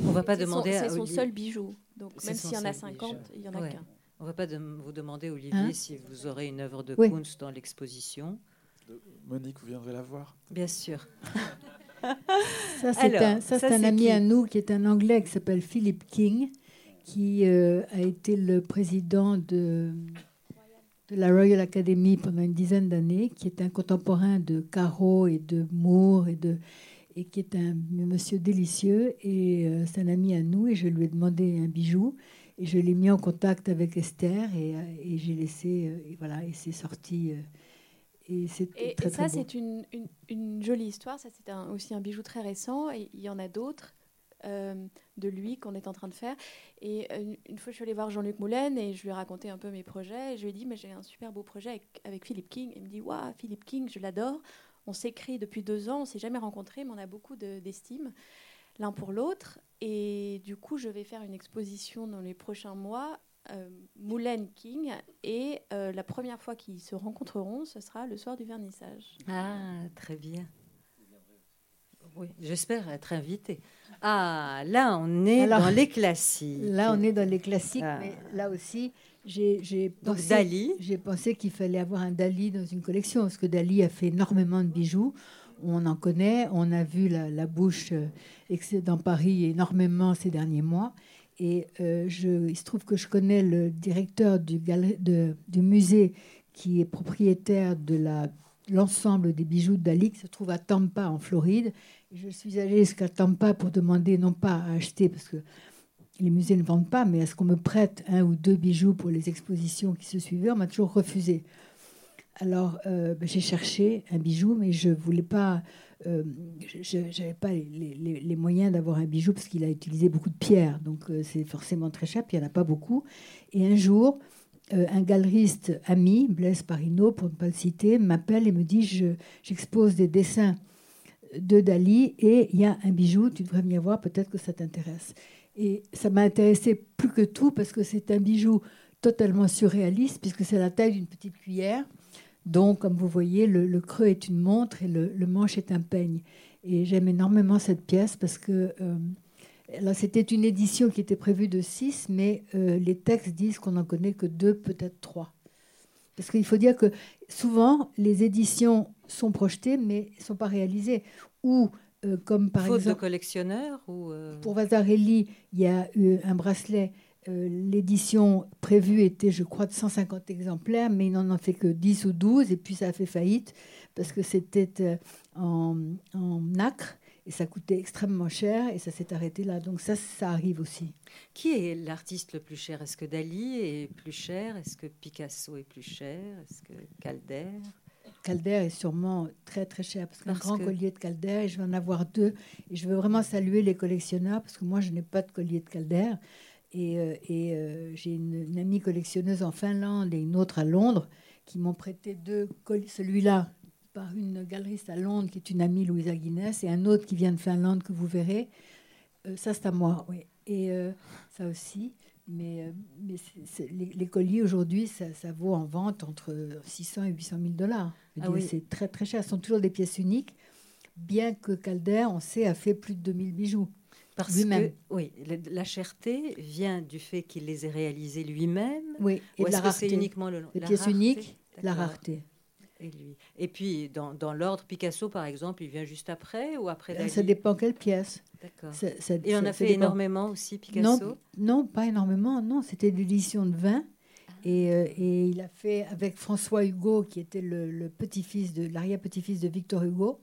On va pas C'est son- demander à C'est son seul bijou. Donc même s'il y en a seul 50, bijou. il y en a Ouais. qu'un. On va pas de- vous demander, Olivier, Hein si vous aurez une œuvre de Oui. Koons dans l'exposition. Monique, vous viendrez la voir. Bien sûr. [LAUGHS] Ça, c'est un, ça, ça, c'est un c'est ami qui à nous qui est un Anglais qui s'appelle Philip King, qui euh, a été le président de, de la Royal Academy pendant une dizaine d'années, qui est un contemporain de Caro et de Moore et, de, et qui est un monsieur délicieux. Et euh, c'est un ami à nous et je lui ai demandé un bijou. Et je l'ai mis en contact avec Esther et, euh, et j'ai laissé, euh, et voilà, et c'est sorti. euh, et c'est Et, très, et ça, c'est une, une- une jolie histoire. Ça, c'est un- aussi un bijou très récent. Et il y en a d'autres euh, de lui qu'on est en train de faire. Et une, une fois, je suis allée voir Jean-Luc Moulin et je lui ai raconté un peu mes projets. Et je lui ai dit, mais j'ai un super beau projet avec, avec Philippe King. Il me dit, waouh, Philippe King, je l'adore. On s'écrit depuis deux ans, on s'est jamais rencontrés, mais on a beaucoup de- d'estime l'un pour l'autre. Et du coup, je vais faire une exposition dans les prochains mois. Euh, Moulin King et euh, la première fois qu'ils se rencontreront, ce sera le soir du vernissage. Ah, très bien. Oui, j'espère être invité. Ah, là, on est Alors, dans les classiques. Là, on est dans les classiques, Ah. mais là aussi, pensé, j'ai pensé qu'il fallait avoir un Dali dans une collection, parce que Dali a fait énormément de bijoux. On en connaît, on a vu la, bouche euh, dans Paris énormément ces derniers mois. Et euh, je, il se trouve que je connais le directeur du, musée qui est propriétaire de l'ensemble des bijoux Dali, qui se trouve à Tampa, en Floride. Je suis allée jusqu'à Tampa pour demander, non pas à acheter, parce que les musées ne vendent pas, mais est-ce qu'on me prête un ou deux bijoux pour les expositions qui se suivaient On m'a toujours refusé. Alors, euh, ben, j'ai cherché un bijou, mais je voulais pas. euh, je n'avais pas les, moyens d'avoir un bijou parce qu'il a utilisé beaucoup de pierres, donc euh, c'est forcément très cher. Puis il n'y en a pas beaucoup. Et un jour, un galeriste ami, Blaise Parino, pour ne pas le citer, m'appelle et me dit je- j'expose des dessins de Dali et il y a un bijou, tu devrais venir voir, peut-être que ça t'intéresse. Et ça m'a intéressé plus que tout parce que c'est un bijou totalement surréaliste puisque c'est la taille d'une petite cuillère. Donc, comme vous voyez, le, le creux est une montre et le, le manche est un peigne. Et j'aime énormément cette pièce parce que euh, là, c'était une édition qui était prévue de 6, mais euh, les textes disent qu'on n'en connaît que deux, peut-être trois. Parce qu'il faut dire que souvent, les éditions sont projetées, mais ne sont pas réalisées. Ou, euh, comme par Faute exemple... de collectionneur ou euh, Pour Vasarely, il y a eu un bracelet. Euh, L'édition prévue était, je crois, de 150 exemplaires, mais il n'en a fait que 10 ou 12, et puis ça a fait faillite parce que c'était euh, en, en nacre et ça coûtait extrêmement cher et ça s'est arrêté là. Donc ça, ça arrive aussi. Qui est l'artiste le plus cher? Est-ce que Dali est plus cher? Est-ce que Picasso est plus cher? Est-ce que Calder? Calder est sûrement très très cher parce qu'un grand que- collier de Calder, et je vais en avoir deux. Et je veux vraiment saluer les collectionneurs parce que moi, je n'ai pas de collier de Calder. Et, euh, et, euh, j'ai une, une amie collectionneuse en Finlande et une autre à Londres qui m'ont prêté deux colliers. Celui-là par une galeriste à Londres qui est une amie Louisa Guinness et un autre qui vient de Finlande que vous verrez. Euh, ça, c'est à moi, oui. Et euh, ça aussi. Mais, euh, les, les colliers aujourd'hui, ça, ça vaut en vente entre 600 et 800 000 dollars. Ah oui. C'est très très cher. Ce sont toujours des pièces uniques, bien que Calder, on sait, a fait plus de 2000 bijoux. Parce Lui-même. que oui, la cherté vient du fait qu'il les ait réalisés lui-même. Oui, et Ou est-ce que c'est rareté. uniquement le la pièces rareté uniques, la rareté. Et lui. Et puis, dans, dans l'ordre, Picasso, par exemple, il vient juste après ou après Dali Ça dépend quelle pièce. D'accord. Ça- ça- Et on a fait dépend. énormément aussi, Picasso Non, pas énormément. Non, c'était l'édition de 20. Et, euh, et il a fait avec François Hugo, qui était le, le petit-fils de l'arrière-petit-fils de Victor Hugo.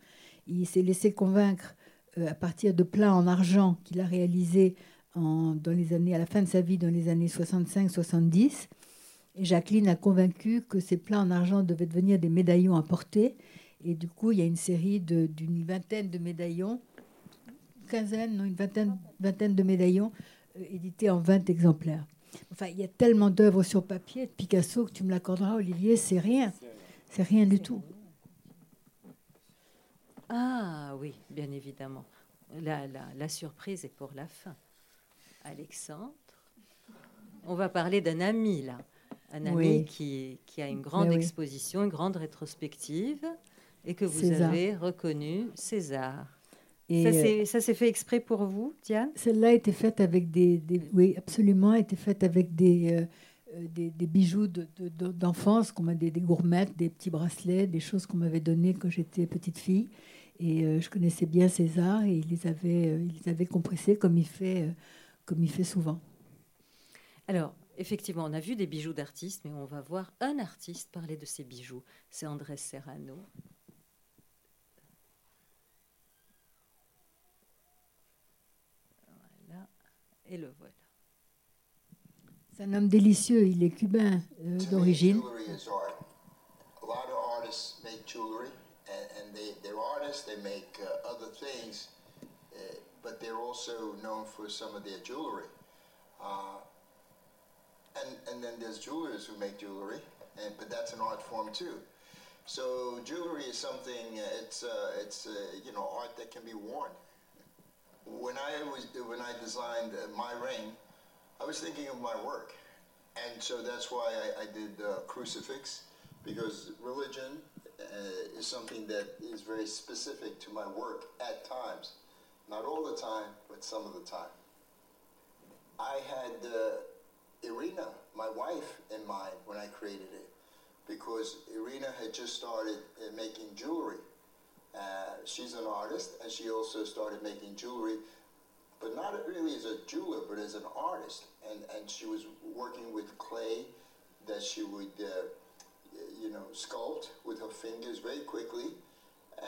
Il s'est laissé convaincre euh, à partir de plats en argent qu'il a réalisé en, dans les années, à la fin de sa vie, dans les années 65-70. Et Jacqueline a convaincu que ces plats en argent devaient devenir des médaillons à porter. Et du coup, il y a une série d'une vingtaine de médaillons, une quinzaine, non, une vingtaine, vingtaine de médaillons euh, édités en 20 exemplaires. Enfin, il y a tellement d'œuvres sur papier de Picasso que tu me l'accorderas, Olivier, c'est rien. C'est rien du tout. Ah oui, bien évidemment. La, la, la surprise est pour la fin. Alexandre, on va parler d'un ami là. Un ami Oui. qui, qui a une grande Mais oui. exposition, une grande rétrospective, et que vous César. avez reconnu César. Et ça, euh, ça s'est fait exprès pour vous, Diane? Celle-là était faite avec des, des- oui, absolument, était faite avec des, euh, euh, des, des bijoux de- de- de- d'enfance, qu'on m'a des, des gourmettes, des petits bracelets, des choses qu'on m'avait données quand j'étais petite fille. Et euh, je connaissais bien César et il les avait, euh, il les avait compressés comme il fait, euh, comme il fait souvent. Alors, effectivement, on a vu des bijoux d'artistes, mais on va voir un artiste parler de ses bijoux. C'est Andrés Serrano. Voilà, et le voilà. C'est un homme délicieux, il est cubain euh, d'origine. And, and they, they're artists, they make uh, other things, uh, but they're also known for some of their jewelry. Uh, and, and then there's jewelers who make jewelry, and, but that's an art form too. So jewelry is something, uh, it's, uh, it's uh, you know, art that can be worn. When I, was, when I designed my ring, I was thinking of my work. And so that's why I, I did crucifix, because religion uh, is something that is very specific to my work at times. Not all the time, but some of the time. I had uh, Irina, my wife, in mind when I created it, because Irina had just started uh, making jewelry. Uh, she's an artist, and she also started making jewelry but not really as a jeweler, but as an artist. And, and she was working with clay that she would, uh, you know, sculpt with her fingers very quickly,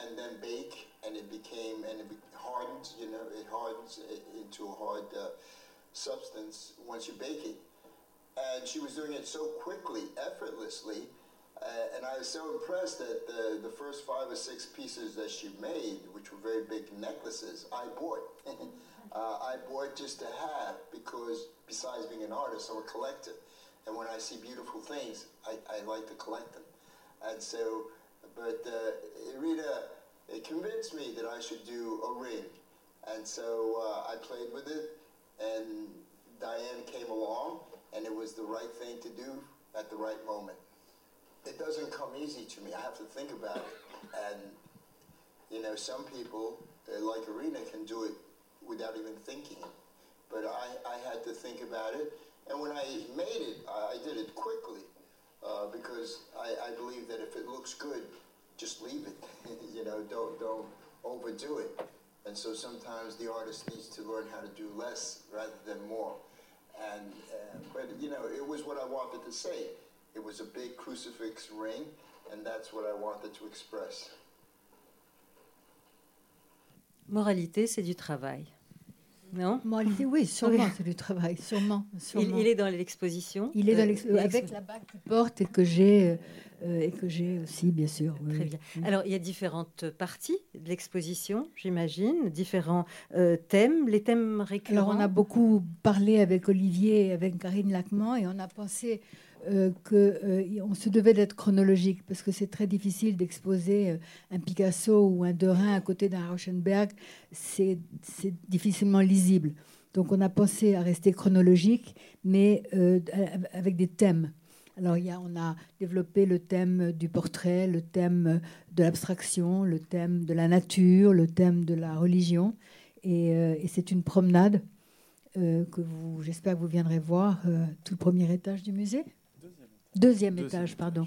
and then bake, and it became, and it be- hardens, you know, it hardens into a hard uh, substance once you bake it. And she was doing it so quickly, effortlessly, uh, and I was so impressed that the, the first five or six pieces that she made, which were very big necklaces, I bought. [LAUGHS] uh, I bought just to have because, besides being an artist, I'm a collector. And when I see beautiful things, I, I like to collect them. And so, but uh, Irina it convinced me that I should do a ring. And so uh, I played with it, and Diane came along, and it was the right thing to do at the right moment it doesn't come easy to me. I have to think about it. And, you know, some people, uh, like Arena, can do it without even thinking. But I, I had to think about it. And when I made it, I, did it quickly uh, because I, I believe that if it looks good, just leave it. [LAUGHS] you know, don't, don't overdo it. And so sometimes the artist needs to learn how to do less rather than more. And, uh, but, you know, it was what I wanted to say. It was a big crucifix ring, and that's what I wanted to express. Moralité, c'est du travail. Non Moralité, oui, sûrement, c'est du travail, sûrement. il, sûrement. il est dans l'exposition. Il est dans Euh, l'ex- l'expo- avec la bague qu'il porte et que j'ai euh, et que j'ai aussi, bien sûr. oui, Très bien. Alors, il y a différentes parties de l'exposition, j'imagine, différents euh, thèmes. Les thèmes récurrents. Alors, on a beaucoup parlé avec Olivier et avec Karine Lacman et on a pensé euh, qu'on se devait d'être chronologique parce que c'est très difficile d'exposer euh, un Picasso ou un Derain à côté d'un Rauschenberg. C'est difficilement lisible. Donc, on a pensé à rester chronologique, mais euh, avec des thèmes. Alors, on a développé le thème du portrait, le thème de l'abstraction, le thème de la nature, le thème de la religion. Et, euh, c'est une promenade euh, que j'espère que vous viendrez voir, euh, tout le premier étage du musée. Deuxième, Deuxième étage, pardon.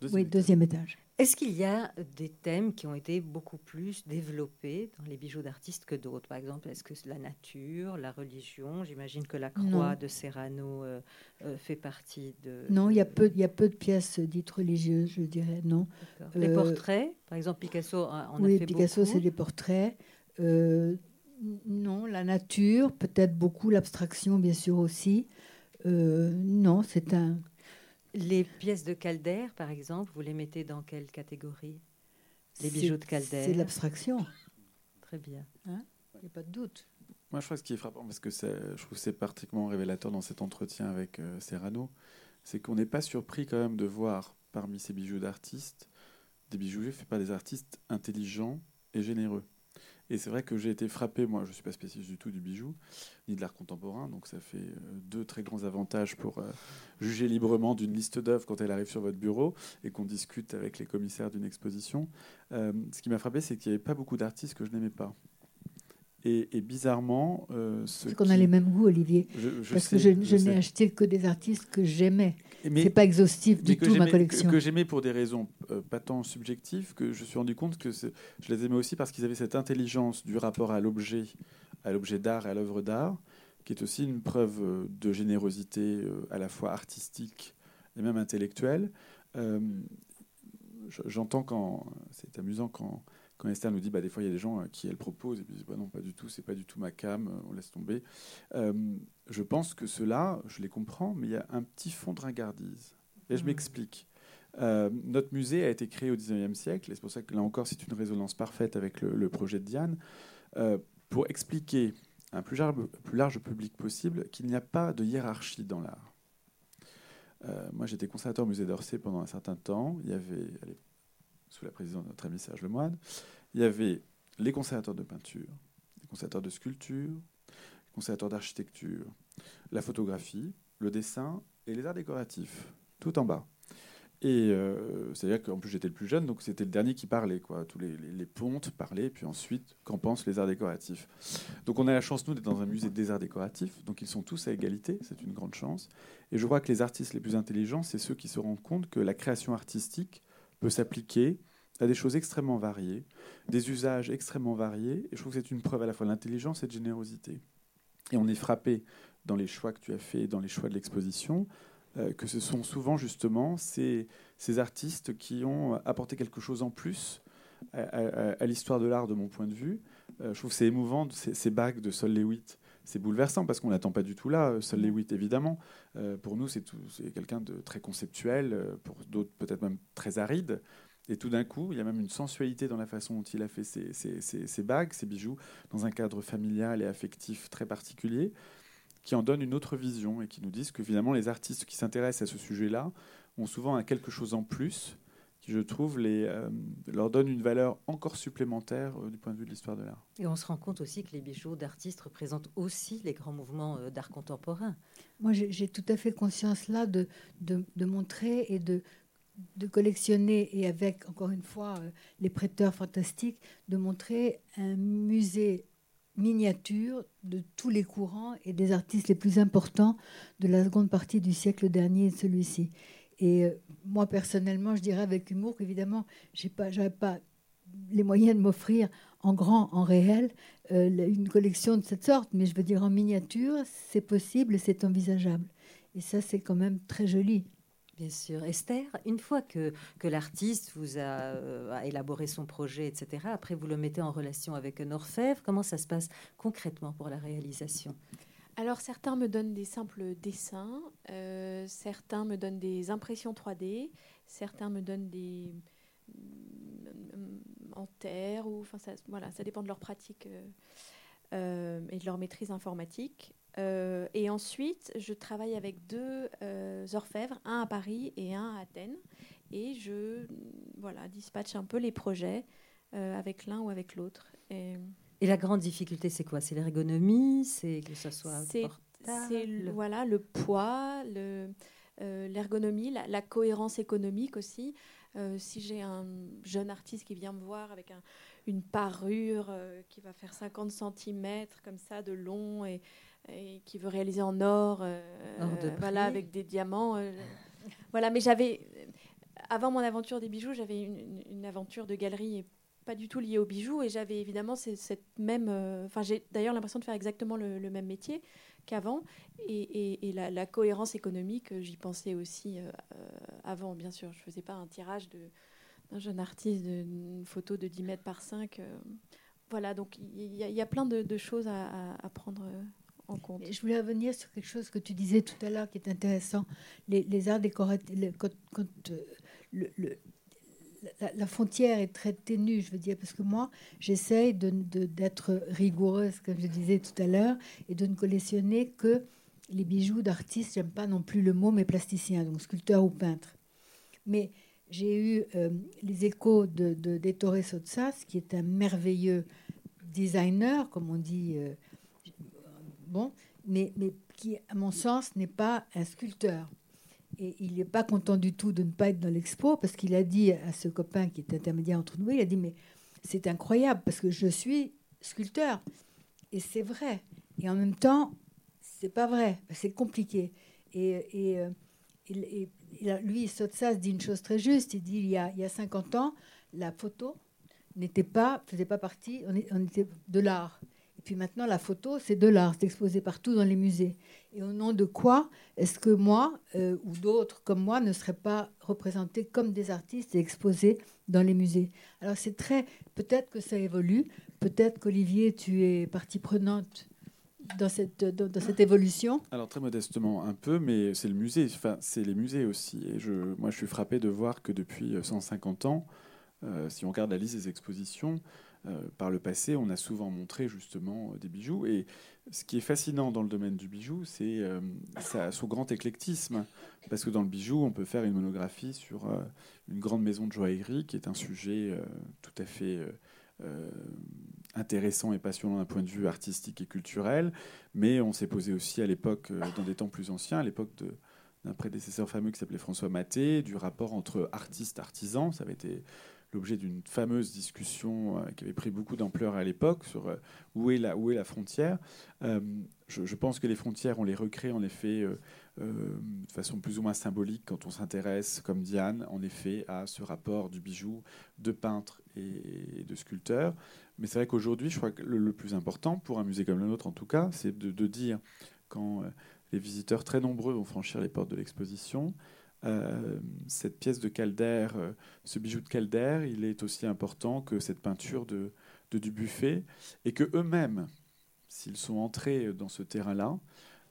Deuxième oui, étage. deuxième étage. Est-ce qu'il y a des thèmes qui ont été beaucoup plus développés dans les bijoux d'artistes que d'autres? Par exemple, est-ce que la nature, la religion? J'imagine que la croix de Serrano euh, euh, fait partie de. Non, il y, a peu, il y a peu de pièces dites religieuses, je dirais, non. Les portraits, par exemple, Picasso en oui, a fait Picasso, c'est des portraits. non, la nature, peut-être beaucoup, l'abstraction, bien sûr aussi. non, c'est un les pièces de Calder, par exemple, vous les mettez dans quelle catégorie? Les bijoux de Calder C'est l'abstraction. Très bien. Hein? Il n'y a pas de doute. Moi, je crois que ce qui est frappant, parce que je trouve que c'est particulièrement révélateur dans cet entretien avec euh, Serrano, c'est qu'on n'est pas surpris quand même de voir parmi ces bijoux d'artistes des bijoux faits par des artistes intelligents et généreux. Et c'est vrai que j'ai été frappé, moi je ne suis pas spécialiste du tout du bijou, ni de l'art contemporain, donc ça fait euh, deux très grands avantages pour euh, juger librement d'une liste d'œuvres quand elle arrive sur votre bureau et qu'on discute avec les commissaires d'une exposition. Euh, ce qui m'a frappé, c'est qu'il n'y avait pas beaucoup d'artistes que je n'aimais pas. Et, bizarrement, euh, c'est qu'on a les mêmes goûts, Olivier. parce que je, n'ai acheté que des artistes que j'aimais. C'est pas exhaustif du tout ma collection. Que, j'aimais pour des raisons euh, pas tant subjectives que je me suis rendu compte que je les aimais aussi parce qu'ils avaient cette intelligence du rapport à l'objet, à l'objet d'art et à l'œuvre d'art, qui est aussi une preuve euh, de générosité euh, à la fois artistique et même intellectuelle. J'entends quand c'est amusant quand quand Esther nous dit bah, des fois il y a des gens qui elle propose et puis disent bah, non pas du tout c'est pas du tout ma cam on laisse tomber je pense que cela je les comprends mais il y a un petit fond de ringardise et je mmh. m'explique euh, notre musée a été créé au 19e siècle, et c'est pour ça que là encore c'est une résonance parfaite avec le, projet de Diane, euh, pour expliquer à un plus large, plus large public possible qu'il n'y a pas de hiérarchie dans l'art. Euh, moi j'étais conservateur au musée d'Orsay pendant un certain temps, il y avait, sous la présidence de notre ami Serge Lemoine, il y avait les conservateurs de peinture, les conservateurs de sculpture, les conservateurs d'architecture, la photographie, le dessin et les arts décoratifs, tout en bas. Et euh, c'est-à-dire qu'en plus j'étais le plus jeune, donc c'était le dernier qui parlait. Quoi. Tous les, les, pontes parlaient, puis ensuite, qu'en pensent les arts décoratifs Donc on a la chance, nous, d'être dans un musée des arts décoratifs, donc ils sont tous à égalité, c'est une grande chance. Et je crois que les artistes les plus intelligents, c'est ceux qui se rendent compte que la création artistique peut s'appliquer à des choses extrêmement variées, des usages extrêmement variés, et je trouve que c'est une preuve à la fois d'intelligence et de générosité. Et on est frappé dans les choix que tu as fait, dans les choix de l'exposition, euh, que ce sont souvent justement ces, ces, artistes qui ont apporté quelque chose en plus à, l'histoire de l'art de mon point de vue. Euh, je trouve que c'est émouvant, ces, ces, bagues de Sol Lewitt. C'est bouleversant parce qu'on n'attend pas du tout là, euh, Sol Lewitt évidemment. pour nous, c'est quelqu'un de très conceptuel, pour d'autres peut-être même très aride. Et tout d'un coup, il y a même une sensualité dans la façon dont il a fait ses, ses, bagues, ses bijoux, dans un cadre familial et affectif très particulier qui en donnent une autre vision et qui nous disent que finalement les artistes qui s'intéressent à ce sujet-là ont souvent quelque chose en plus je trouve, les, euh, leur donne une valeur encore supplémentaire euh, du point de vue de l'histoire de l'art. Et on se rend compte aussi que les bijoux d'artistes représentent aussi les grands mouvements euh, d'art contemporain. Moi, j'ai tout à fait conscience là de, de, de montrer et de, de collectionner et avec, encore une fois, les prêteurs fantastiques, de montrer un musée miniature de tous les courants et des artistes les plus importants de la seconde partie du siècle dernier et de celui-ci. Et euh, moi, personnellement, je dirais avec humour qu'évidemment, je n'aurais pas les moyens de m'offrir en grand, en réel, euh, une collection de cette sorte, mais je veux dire en miniature, c'est possible, c'est envisageable. Et ça, c'est quand même très joli. Bien sûr. Esther, une fois que, que l'artiste vous euh, a, élaboré son projet, etc., après vous le mettez en relation avec un orfèvre, comment ça se passe concrètement pour la réalisation? Alors certains me donnent des simples dessins, euh, certains me donnent des impressions 3D, certains me donnent des mm, en terre ou enfin ça, voilà ça dépend de leur pratique euh, et de leur maîtrise informatique. Euh, et ensuite, je travaille avec deux euh, orfèvres, un à Paris et un à Athènes. Et je voilà, dispatche un peu les projets euh, avec l'un ou avec l'autre. La grande difficulté, c'est quoi? C'est l'ergonomie C'est que ça soit C'est voilà, le poids, l'ergonomie, la, la, cohérence économique aussi. si j'ai un jeune artiste qui vient me voir avec un, une parure qui va faire 50 cm comme ça de long et et qui veut réaliser en or, euh, voilà, avec des diamants. Euh, voilà, mais j'avais avant mon aventure des bijoux, j'avais une, une, aventure de galerie pas du tout liée aux bijoux et j'avais évidemment cette même. Enfin, j'ai d'ailleurs l'impression de faire exactement le, même métier qu'avant et, la, cohérence économique, j'y pensais aussi avant, bien sûr. Je faisais pas un tirage d'un jeune artiste d'une photo de 10 mètres par 5. voilà, donc il y, a plein de, choses à, prendre compte. Je voulais revenir sur quelque chose que tu disais tout à l'heure qui est intéressant. Les, arts décoratifs, quand, euh, le, la, frontière est très ténue, je veux dire, parce que moi, j'essaye d'être rigoureuse, comme je disais tout à l'heure, et de ne collectionner que les bijoux d'artistes. J'aime pas non plus le mot, mais plasticiens, donc sculpteur ou peintre. Mais j'ai eu euh, les échos de, de Sotsas, qui est un merveilleux designer, comme on dit. Euh, bon, mais qui, à mon sens, n'est pas un sculpteur. Et il n'est pas content du tout de ne pas être dans l'expo parce qu'il a dit à ce copain qui est intermédiaire entre nous, il a dit mais c'est incroyable parce que je suis sculpteur et c'est vrai. Et en même temps, c'est pas vrai, c'est compliqué. Et, et, euh, et, lui, Sotsas dit une chose très juste. Il dit il y a, il y a 50 ans, la photo n'était pas, faisait pas partie, on était de l'art. Puis maintenant, la photo, c'est de l'art, c'est exposé partout dans les musées. Et au nom de quoi est-ce que moi euh, ou d'autres comme moi ne seraient pas représentés comme des artistes et exposés dans les musées? Alors c'est très, peut-être que ça évolue, peut-être qu'Olivier, tu es partie prenante dans cette, évolution Alors très modestement un peu, mais c'est le musée, enfin c'est les musées aussi. Et je, moi je suis frappé de voir que depuis 150 ans, euh, si on regarde la liste des expositions, par le passé, on a souvent montré justement euh, des bijoux. Et ce qui est fascinant dans le domaine du bijou, c'est euh, son grand éclectisme. Parce que dans le bijou, on peut faire une monographie sur une grande maison de joaillerie, qui est un sujet tout à fait intéressant et passionnant d'un point de vue artistique et culturel. Mais on s'est posé aussi à l'époque, dans des temps plus anciens, à l'époque d'un prédécesseur fameux qui s'appelait François Maté, du rapport entre artistes-artisans. Ça avait été l'objet d'une fameuse discussion euh, qui avait pris beaucoup d'ampleur à l'époque sur euh, où, est la, frontière. Euh, je, pense que les frontières, on les recrée en effet de façon plus ou moins symbolique quand on s'intéresse, comme Diane, en effet, à ce rapport du bijou de peintre et, de sculpteur. Mais c'est vrai qu'aujourd'hui, je crois que le, plus important, pour un musée comme le nôtre en tout cas, c'est de, dire, quand les visiteurs très nombreux vont franchir les portes de l'exposition, euh, cette pièce de Calder, euh, ce bijou de Calder, il est aussi important que cette peinture de, Dubuffet, et que eux-mêmes, s'ils sont entrés dans ce terrain-là,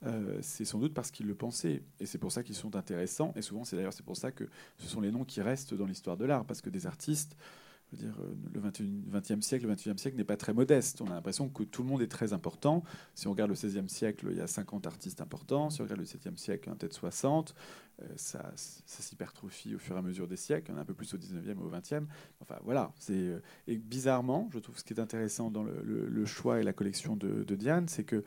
euh, c'est sans doute parce qu'ils le pensaient. Et c'est pour ça qu'ils sont intéressants. Et souvent, c'est d'ailleurs c'est pour ça que ce sont les noms qui restent dans l'histoire de l'art, parce que des artistes dire, euh, le 20e siècle, le 21e siècle n'est pas très modeste. On a l'impression que tout le monde est très important. Si on regarde le 16e siècle, il y a 50 artistes importants. Si on regarde le 7e siècle, il y en a peut-être 60. Euh, ça, ça s'hypertrophie au fur et à mesure des siècles. Il y en a un peu plus au 19e et au 20e. Enfin, voilà. Euh, et bizarrement, je trouve ce qui est intéressant dans le, choix et la collection de, Diane, c'est que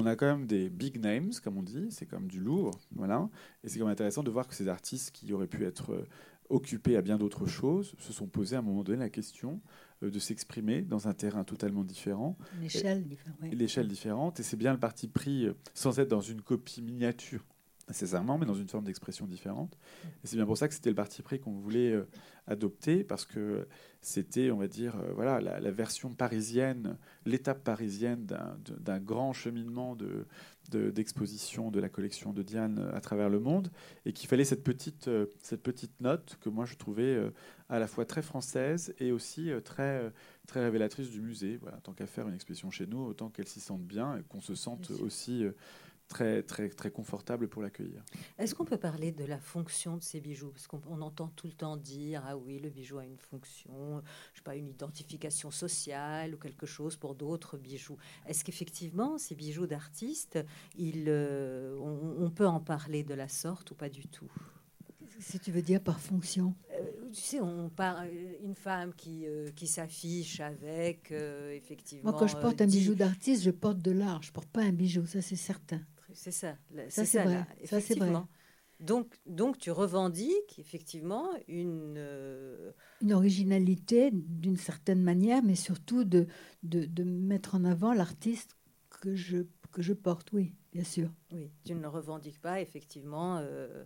on a quand même des big names, comme on dit, c'est comme du lourd, voilà. Et c'est quand même intéressant de voir que ces artistes qui auraient pu être occupés à bien d'autres choses, se sont posés à un moment donné la question euh, de s'exprimer dans un terrain totalement différent. L'échelle différente. L'échelle différente. Et c'est bien le parti pris, euh, sans être dans une copie miniature nécessairement, mais dans une forme d'expression différente. Et c'est bien pour ça que c'était le parti pris qu'on voulait euh, adopter, parce que c'était, on va dire, voilà, la, version parisienne, l'étape parisienne d'un grand cheminement de, d'exposition de, la collection de Diane euh, à travers le monde, et qu'il fallait cette petite, euh, cette petite note que moi je trouvais euh, à la fois très française et aussi très, très révélatrice du musée. Voilà, tant qu'à faire une exposition chez nous, autant qu'elle s'y sente bien et qu'on se sente aussi très, très, très confortable pour l'accueillir. Est-ce qu'on peut parler de la fonction de ces bijoux? Parce qu'on entend tout le temps dire Ah oui, le bijou a une fonction, je sais pas, une identification sociale ou quelque chose pour d'autres bijoux. Est-ce qu'effectivement, ces bijoux d'artistes, euh, on, peut en parler de la sorte ou pas du tout? Si tu veux dire par fonction? Euh, Tu sais, on parle une femme qui, euh, qui s'affiche avec, effectivement. Moi, quand je porte un bijou d'artiste, je porte de l'art. Je porte pas un bijou, ça c'est certain. C'est ça. Ça, c'est vrai. effectivement. Donc, donc, tu revendiques effectivement une... Euh, une originalité d'une certaine manière, mais surtout de, de, de mettre en avant l'artiste que je, que je porte, oui, bien sûr. Oui, tu ne revendiques pas effectivement euh,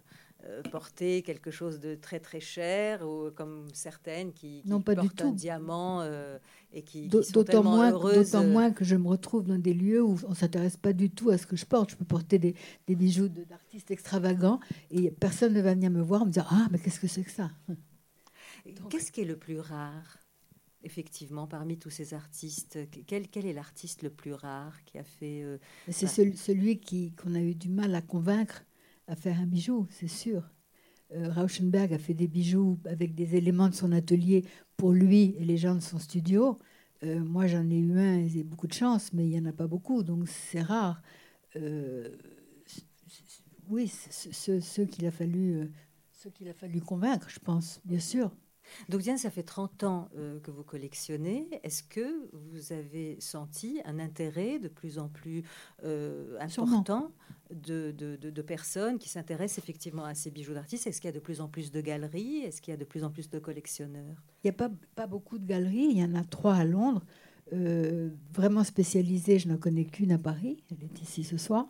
porter quelque chose de très très cher ou comme certaines qui, qui Non, pas du portent un diamant euh, et qui, sont tellement moins, heureuses. d'autant euh, moins que je me retrouve dans des lieux où on ne s'intéresse pas du tout à ce que je porte. Je peux porter des, des bijoux d'artistes extravagants et personne ne va venir me voir en me disant Ah, mais qu'est-ce que c'est que ça? Qu'est-ce qui est le plus rare Effectivement, parmi tous ces artistes, quel, quel est l'artiste le plus rare qui a fait euh, C'est Ouais. celui, celui qui, qu'on a eu du mal à convaincre à faire un bijou, c'est sûr. Euh, Rauschenberg a fait des bijoux avec des éléments de son atelier pour lui et les gens de son studio. Euh, moi, j'en ai eu un et j'ai beaucoup de chance, mais il n'y en a pas beaucoup, donc c'est rare. Euh, oui, ceux qu'il a fallu, ceux qu'il a fallu convaincre, je pense, bien sûr. Donc Diane, ça fait 30 ans euh, que vous collectionnez. Est-ce que vous avez senti un intérêt de plus en plus euh, important de, de- de- personnes qui s'intéressent effectivement à ces bijoux d'artistes Est-ce qu'il y a de plus en plus de galeries? Est-ce qu'il y a de plus en plus de collectionneurs? Il n'y a pas, pas beaucoup de galeries, il y en a trois à Londres. Euh, vraiment spécialisées, je n'en connais qu'une à Paris, elle est ici ce soir.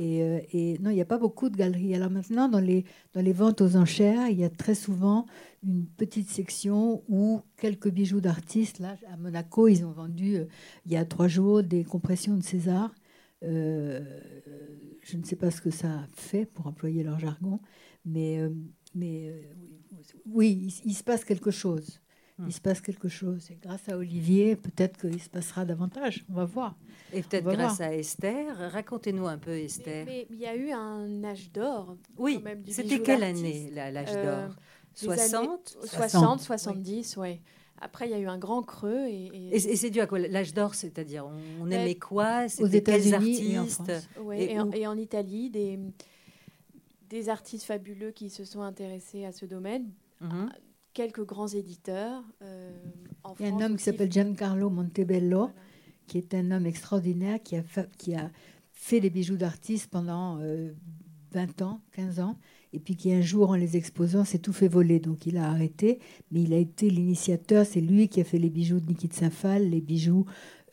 Et, euh, et non, il n'y a pas beaucoup de galeries. Alors maintenant, dans les, dans les ventes aux enchères, il y a très souvent une petite section où quelques bijoux d'artistes, là à Monaco, ils ont vendu euh, il y a trois jours des compressions de César. Euh, je ne sais pas ce que ça a fait pour employer leur jargon, mais, euh, mais euh, oui, il, il se passe quelque chose. Hmm. Il se passe quelque chose. Et grâce à Olivier, peut-être qu'il se passera davantage. On va voir. Et peut-être grâce voir. à Esther. Racontez-nous un peu, Esther. mais il y a eu un âge d'or. oui, quand même du c'était quelle année, l'âge Euh, d'or? des 60 60, 70, oui. Après, il y a eu un grand creux. Et, et- c'est dû à quoi? L'âge d'or, c'est-à-dire on, on Ben, aimait quoi? Aux C'était quels États-Unis et en artistes? Ouais, et et, en, où? et en Italie, des, des artistes fabuleux qui se sont intéressés à ce domaine. Mhm. Quelques grands éditeurs. euh, en Il y a un homme qui s'appelle Giancarlo Montebello, Voilà. qui est un homme extraordinaire, qui a, fa- qui a fait des bijoux d'artistes pendant euh, 20 ans, 15 ans, et puis qui un jour, en les exposant, s'est tout fait voler. Donc il a arrêté, mais il a été l'initiateur. C'est lui qui a fait les bijoux de Niki de Saint-Phal, les bijoux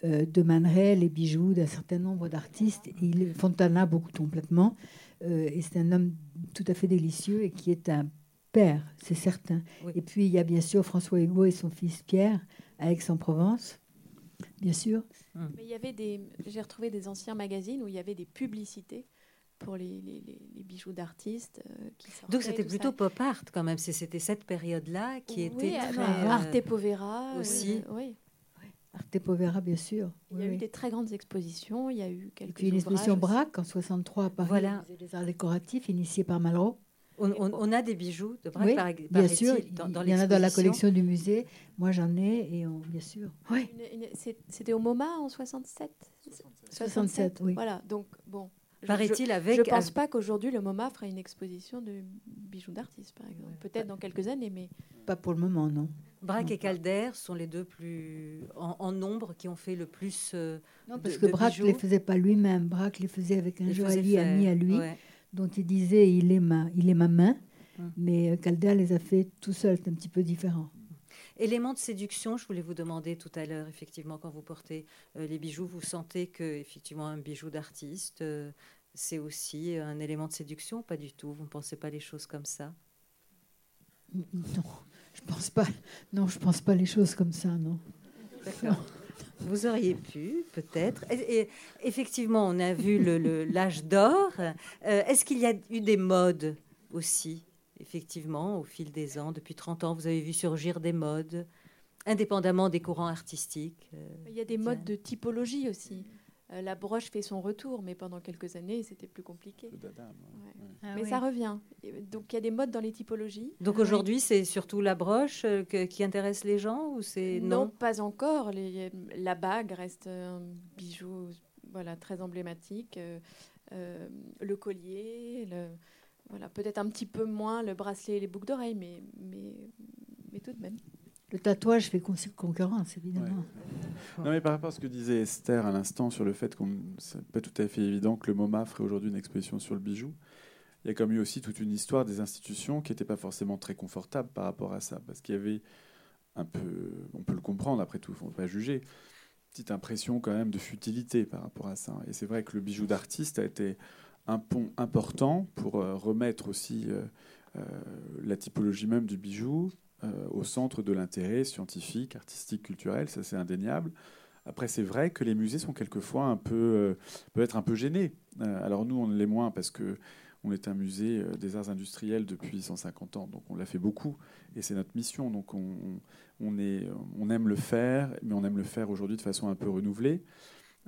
euh, de Man Ray, les bijoux d'un certain nombre d'artistes. Il Fontana beaucoup complètement. Euh, et c'est un homme tout à fait délicieux et qui est un père, c'est certain. Oui. Et puis il y a bien sûr François Hugo et son fils Pierre à Aix-en-Provence, bien sûr. Mais il y avait des. J'ai retrouvé des anciens magazines où il y avait des publicités pour les, les- les- les bijoux d'artistes euh. Donc c'était plutôt ça. pop art quand même. C'était cette période-là qui Oui, était ah, très. bah, euh, Arte Povera aussi. euh, oui. Arte Povera, bien sûr. Il y Oui, a eu oui. des très grandes expositions. Il y a eu quelques Et puis une exposition aussi. Braque en 63 à Paris, Voilà. des arts décoratifs, initiée par Malraux. on, on- on a des bijoux de Braque, Oui, par, bien sûr, dans, il y en a dans la collection du musée. Moi, j'en ai, et on, bien sûr. C'était au MoMA en 67 67, oui. Voilà, donc bon. Je- Paraît-il Je avec. ne pense pas qu'aujourd'hui le MoMA fera une exposition de bijoux d'artistes, par exemple. Peut-être dans quelques années, mais Pas pour le moment, non. Braque et Calder sont les deux plus en, en nombre qui ont fait le plus. euh, Non, parce de- que de Braque ne les faisait pas lui-même. Braque les faisait avec un joaillier ami à lui, Ouais. dont il disait il est ma, il est ma main. Hum. Mais euh, Calder les a fait tout seul, c'est un petit peu différent. Élément de séduction, je voulais vous demander tout à l'heure, effectivement, quand vous portez euh, les bijoux, vous sentez que effectivement un bijou d'artiste, euh, c'est aussi un élément de séduction Pas du tout? Vous ne pensez pas les choses comme ça? Non, je pense pas. Non, je pense pas les choses comme ça, non. D'accord. Vous auriez pu, peut-être. Et, et effectivement, on a vu le- le- l'âge d'or. Euh, Est-ce qu'il y a eu des modes aussi? Effectivement, au fil des ans, depuis 30 ans, vous avez vu surgir des modes, indépendamment des courants artistiques. euh, il y a des modes de typologie aussi. Euh, la broche fait son retour, mais pendant quelques années, c'était plus compliqué. Le dada, moi. Ouais. Ah mais ça revient. Donc il y a des modes dans les typologies. Donc aujourd'hui, c'est surtout la broche euh, que- qui intéresse les gens ou c'est Non, non, pas encore. Les- la bague reste un bijou voilà, très emblématique. Le collier, le, voilà, peut-être un petit peu moins le bracelet et les boucles d'oreilles, mais, mais, mais tout de même. Le tatouage fait con- concurrence, évidemment. Non, mais par rapport à ce que disait Esther à l'instant sur le fait qu'on c'est pas tout à fait évident que le MoMA ferait aujourd'hui une exposition sur le bijou, il y a comme eu aussi toute une histoire des institutions qui n'était pas forcément très confortable par rapport à ça, parce qu'il y avait un peu, on peut le comprendre après tout, il ne faut pas juger, petite impression quand même de futilité par rapport à ça. Et c'est vrai que le bijou d'artiste a été un pont important pour remettre aussi la typologie même du bijou au centre de l'intérêt scientifique, artistique, culturel, ça c'est indéniable. Après, c'est vrai que les musées sont quelquefois un peu, peuvent être un peu gênés. alors nous, on l'est moins parce que on est un musée euh, des arts industriels depuis 150 ans, donc on l'a fait beaucoup, et c'est notre mission. Donc on, est, on aime le faire, mais on aime le faire aujourd'hui de façon un peu renouvelée.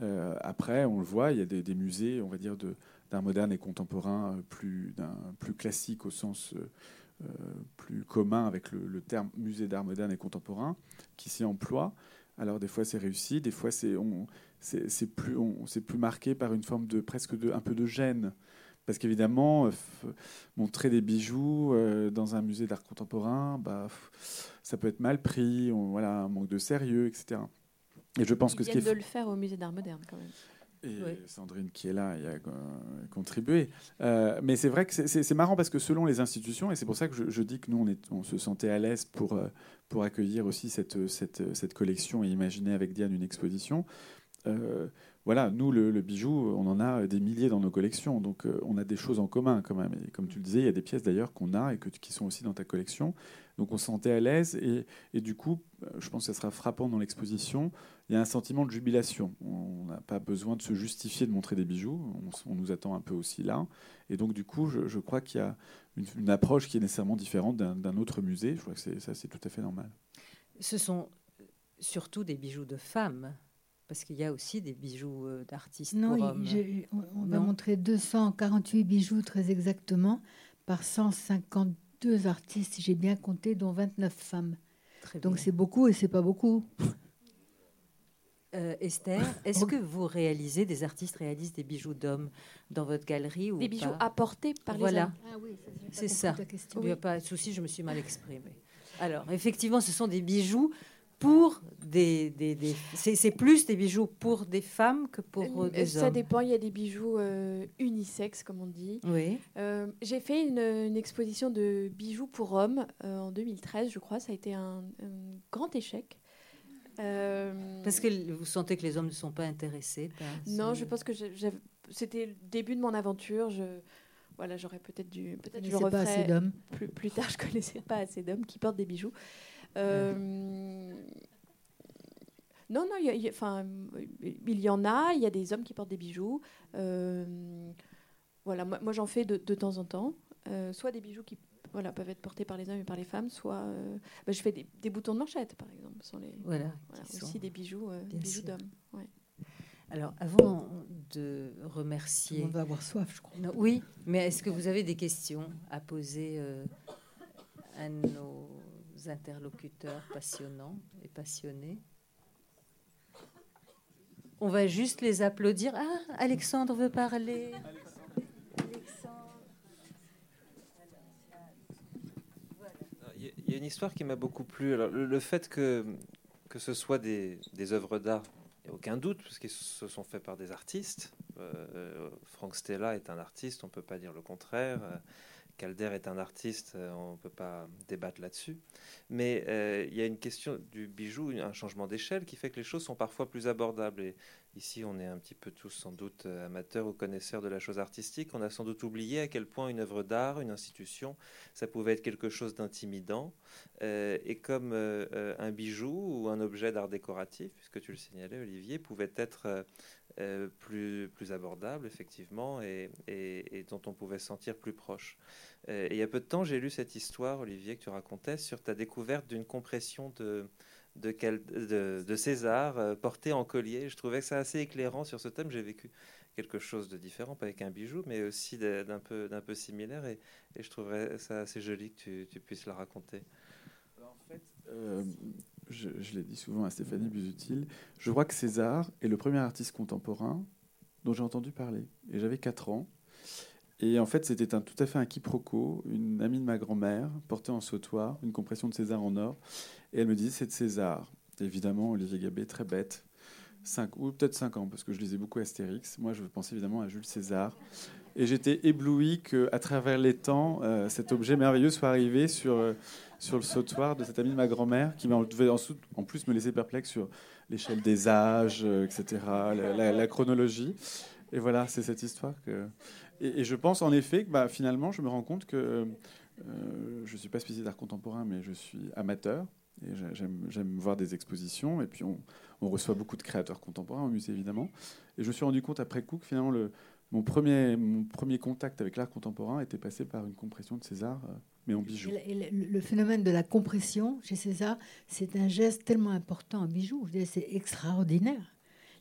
Euh, après, on le voit, il y a des, musées, on va dire, d'art moderne et contemporain euh, plus, plus classique au sens plus commun avec le, terme musée d'art moderne et contemporain qui s'y emploie. Alors des fois c'est réussi, des fois c'est c'est plus, plus marqué par une forme de presque de, un peu de gêne. Parce qu'évidemment, euh, montrer des bijoux euh, dans un musée d'art contemporain, bah, ça peut être mal pris, voilà, un manque de sérieux, etc. Et je pense que ce qui est de le faire au musée d'art moderne quand même. Et Sandrine qui est là y a euh, contribué. mais c'est vrai que c'est marrant parce que selon les institutions, et c'est pour ça que je, dis que nous, on, est, on se sentait à l'aise pour, pour accueillir aussi cette, cette, cette, collection et imaginer avec Diane une exposition voilà, nous, le, bijou, on en a des milliers dans nos collections, donc euh, on a des choses en commun quand même. Et comme tu le disais, il y a des pièces d'ailleurs qu'on a et qui sont aussi dans ta collection. Donc on se sentait à l'aise et, du coup, euh, je pense que ça sera frappant dans l'exposition. Il y a un sentiment de jubilation. On n'a pas besoin de se justifier de montrer des bijoux. On, nous attend un peu aussi là. Et donc du coup, je, crois qu'il y a une, approche qui est nécessairement différente d'un autre musée. Je crois que ça, c'est tout à fait normal. Ce sont surtout des bijoux de femmes parce qu'il y a aussi des bijoux euh, d'artistes non, on, va montrer 248 bijoux très exactement par 152 artistes, si j'ai bien compté, dont 29 femmes. Donc c'est beaucoup et c'est pas beaucoup. Euh, Esther, est-ce que vous réalisez, des artistes réalisent des bijoux d'hommes dans votre galerie ou Des bijoux apportés par les hommes ah oui, C'est ça. Il n'y a pas de souci, je me suis mal exprimée. Alors, effectivement, ce sont des bijoux pour des, des, c'est plus des bijoux pour des femmes que pour euh, des ça hommes. Ça dépend. Il y a des bijoux euh, unisexes, comme on dit. Oui. Euh, j'ai fait une, exposition de bijoux pour hommes en 2013, je crois. Ça a été un, grand échec. Parce que vous sentez que les hommes ne sont pas intéressés Non, je pense que c'était le début de mon aventure. Je, voilà, j'aurais peut-être dû, peut-être je le pas assez d'hommes. Plus, plus tard, [LAUGHS] je connaissais pas assez d'hommes qui portent des bijoux. Euh, non, non, il y, enfin, il y en a. Il y a des hommes qui portent des bijoux. Euh, voilà, moi, j'en fais de, de, temps en temps. Euh, soit des bijoux qui voilà, peuvent être portés par les hommes et par les femmes, soit bah, je fais des, boutons de manchette, par exemple. Sont les, voilà, aussi des bijoux, bijoux d'hommes. Alors, avant de remercier. On va avoir soif, je crois. oui, mais est-ce que vous avez des questions à poser à nos interlocuteurs passionnants et passionnés. On va juste les applaudir. Ah, Alexandre veut parler. Il y a une histoire qui m'a beaucoup plu. Le, fait que, que ce soit des, œuvres d'art, il n'y a aucun doute, parce qu'ils se sont faits par des artistes. Euh, Frank Stella est un artiste, on ne peut pas dire le contraire. Calder est un artiste, euh, on ne peut pas débattre là-dessus. Mais euh, il y a une question du bijou, un changement d'échelle qui fait que les choses sont parfois plus abordables. Et ici, on est un petit peu tous sans doute euh, amateurs ou connaisseurs de la chose artistique. On a sans doute oublié à quel point une œuvre d'art, une institution, ça pouvait être quelque chose d'intimidant. et comme un bijou ou un objet d'art décoratif, puisque tu le signalais, Olivier, pouvait être euh, plus, plus abordable, effectivement, et, dont on pouvait sentir plus proche. Euh, et il y a peu de temps, j'ai lu cette histoire, Olivier, que tu racontais, sur ta découverte d'une compression de, de, César euh, portée en collier. Je trouvais que ça assez éclairant sur ce thème. J'ai vécu quelque chose de différent, pas avec un bijou, mais aussi d'un peu, peu similaire, et, je trouverais ça assez joli que tu, puisses la raconter. en fait, je, l'ai dit souvent à Stéphanie Busutil, je crois que César est le premier artiste contemporain dont j'ai entendu parler. Et j'avais 4 ans. Et en fait, c'était un, tout à fait un quiproquo. Une amie de ma grand-mère portait en sautoir une compression de César en or. Et elle me disait, c'est de César. évidemment, Olivier Gabé, très bête. 5, ou peut-être 5 ans, parce que je lisais beaucoup Astérix. Moi, je pensais évidemment à Jules César. Et j'étais ébloui qu'à travers les temps, euh, cet objet merveilleux soit arrivé sur, euh, sur le sautoir de cette amie de ma grand-mère, qui devait en, plus me laisser perplexe sur l'échelle des âges, euh, etc., la, chronologie. Et voilà, c'est cette histoire. Et, je pense en effet que bah, finalement, je me rends compte que je ne suis pas spécialiste d'art contemporain, mais je suis amateur. Et j'ai- j'aime, j'aime voir des expositions. Et puis, on, on reçoit beaucoup de créateurs contemporains au musée, évidemment. Et je me suis rendu compte après coup que finalement, le, mon, premier, mon premier contact avec l'art contemporain était passé par une compression de César, euh, mais en bijoux. Le, et le- le phénomène de la compression chez César, c'est un geste tellement important en bijoux. C'est extraordinaire.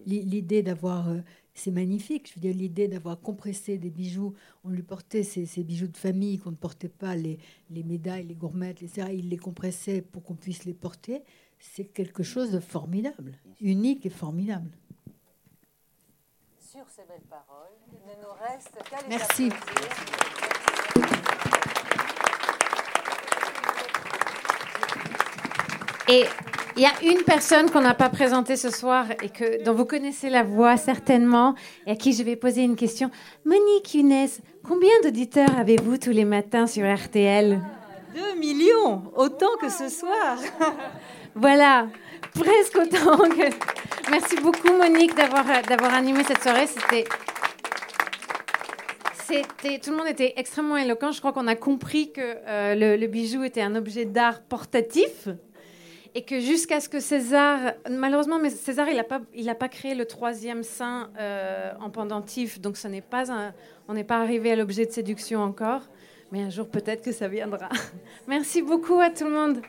L'i- L'idée d'avoir, euh, c'est magnifique. Je veux dire, l'idée d'avoir compressé des bijoux, on lui portait ces, ces bijoux de famille qu'on ne portait pas, les, les médailles, les gourmettes, etc. Il les compressait pour qu'on puisse les porter. C'est quelque chose de formidable, unique et formidable. Sur ces belles paroles, il ne nous reste qu'à les Merci. Et il y a une personne qu'on n'a pas présentée ce soir et que, dont vous connaissez la voix certainement et à qui je vais poser une question. Monique Younes, combien d'auditeurs avez-vous tous les matins sur RTL 2 millions, autant que ce soir. Voilà, presque autant que... Merci beaucoup Monique d'avoir d'avoir animé cette soirée. C'était... Tout le monde était extrêmement éloquent. Je crois qu'on a compris que euh, le, bijou était un objet d'art portatif et que jusqu'à ce que César, malheureusement, mais César, il n'a pas, pas créé le troisième sein euh, en pendentif, donc ce n'est pas un, on n'est pas arrivé à l'objet de séduction encore, mais un jour peut-être que ça viendra. [LAUGHS] Merci beaucoup à tout le monde.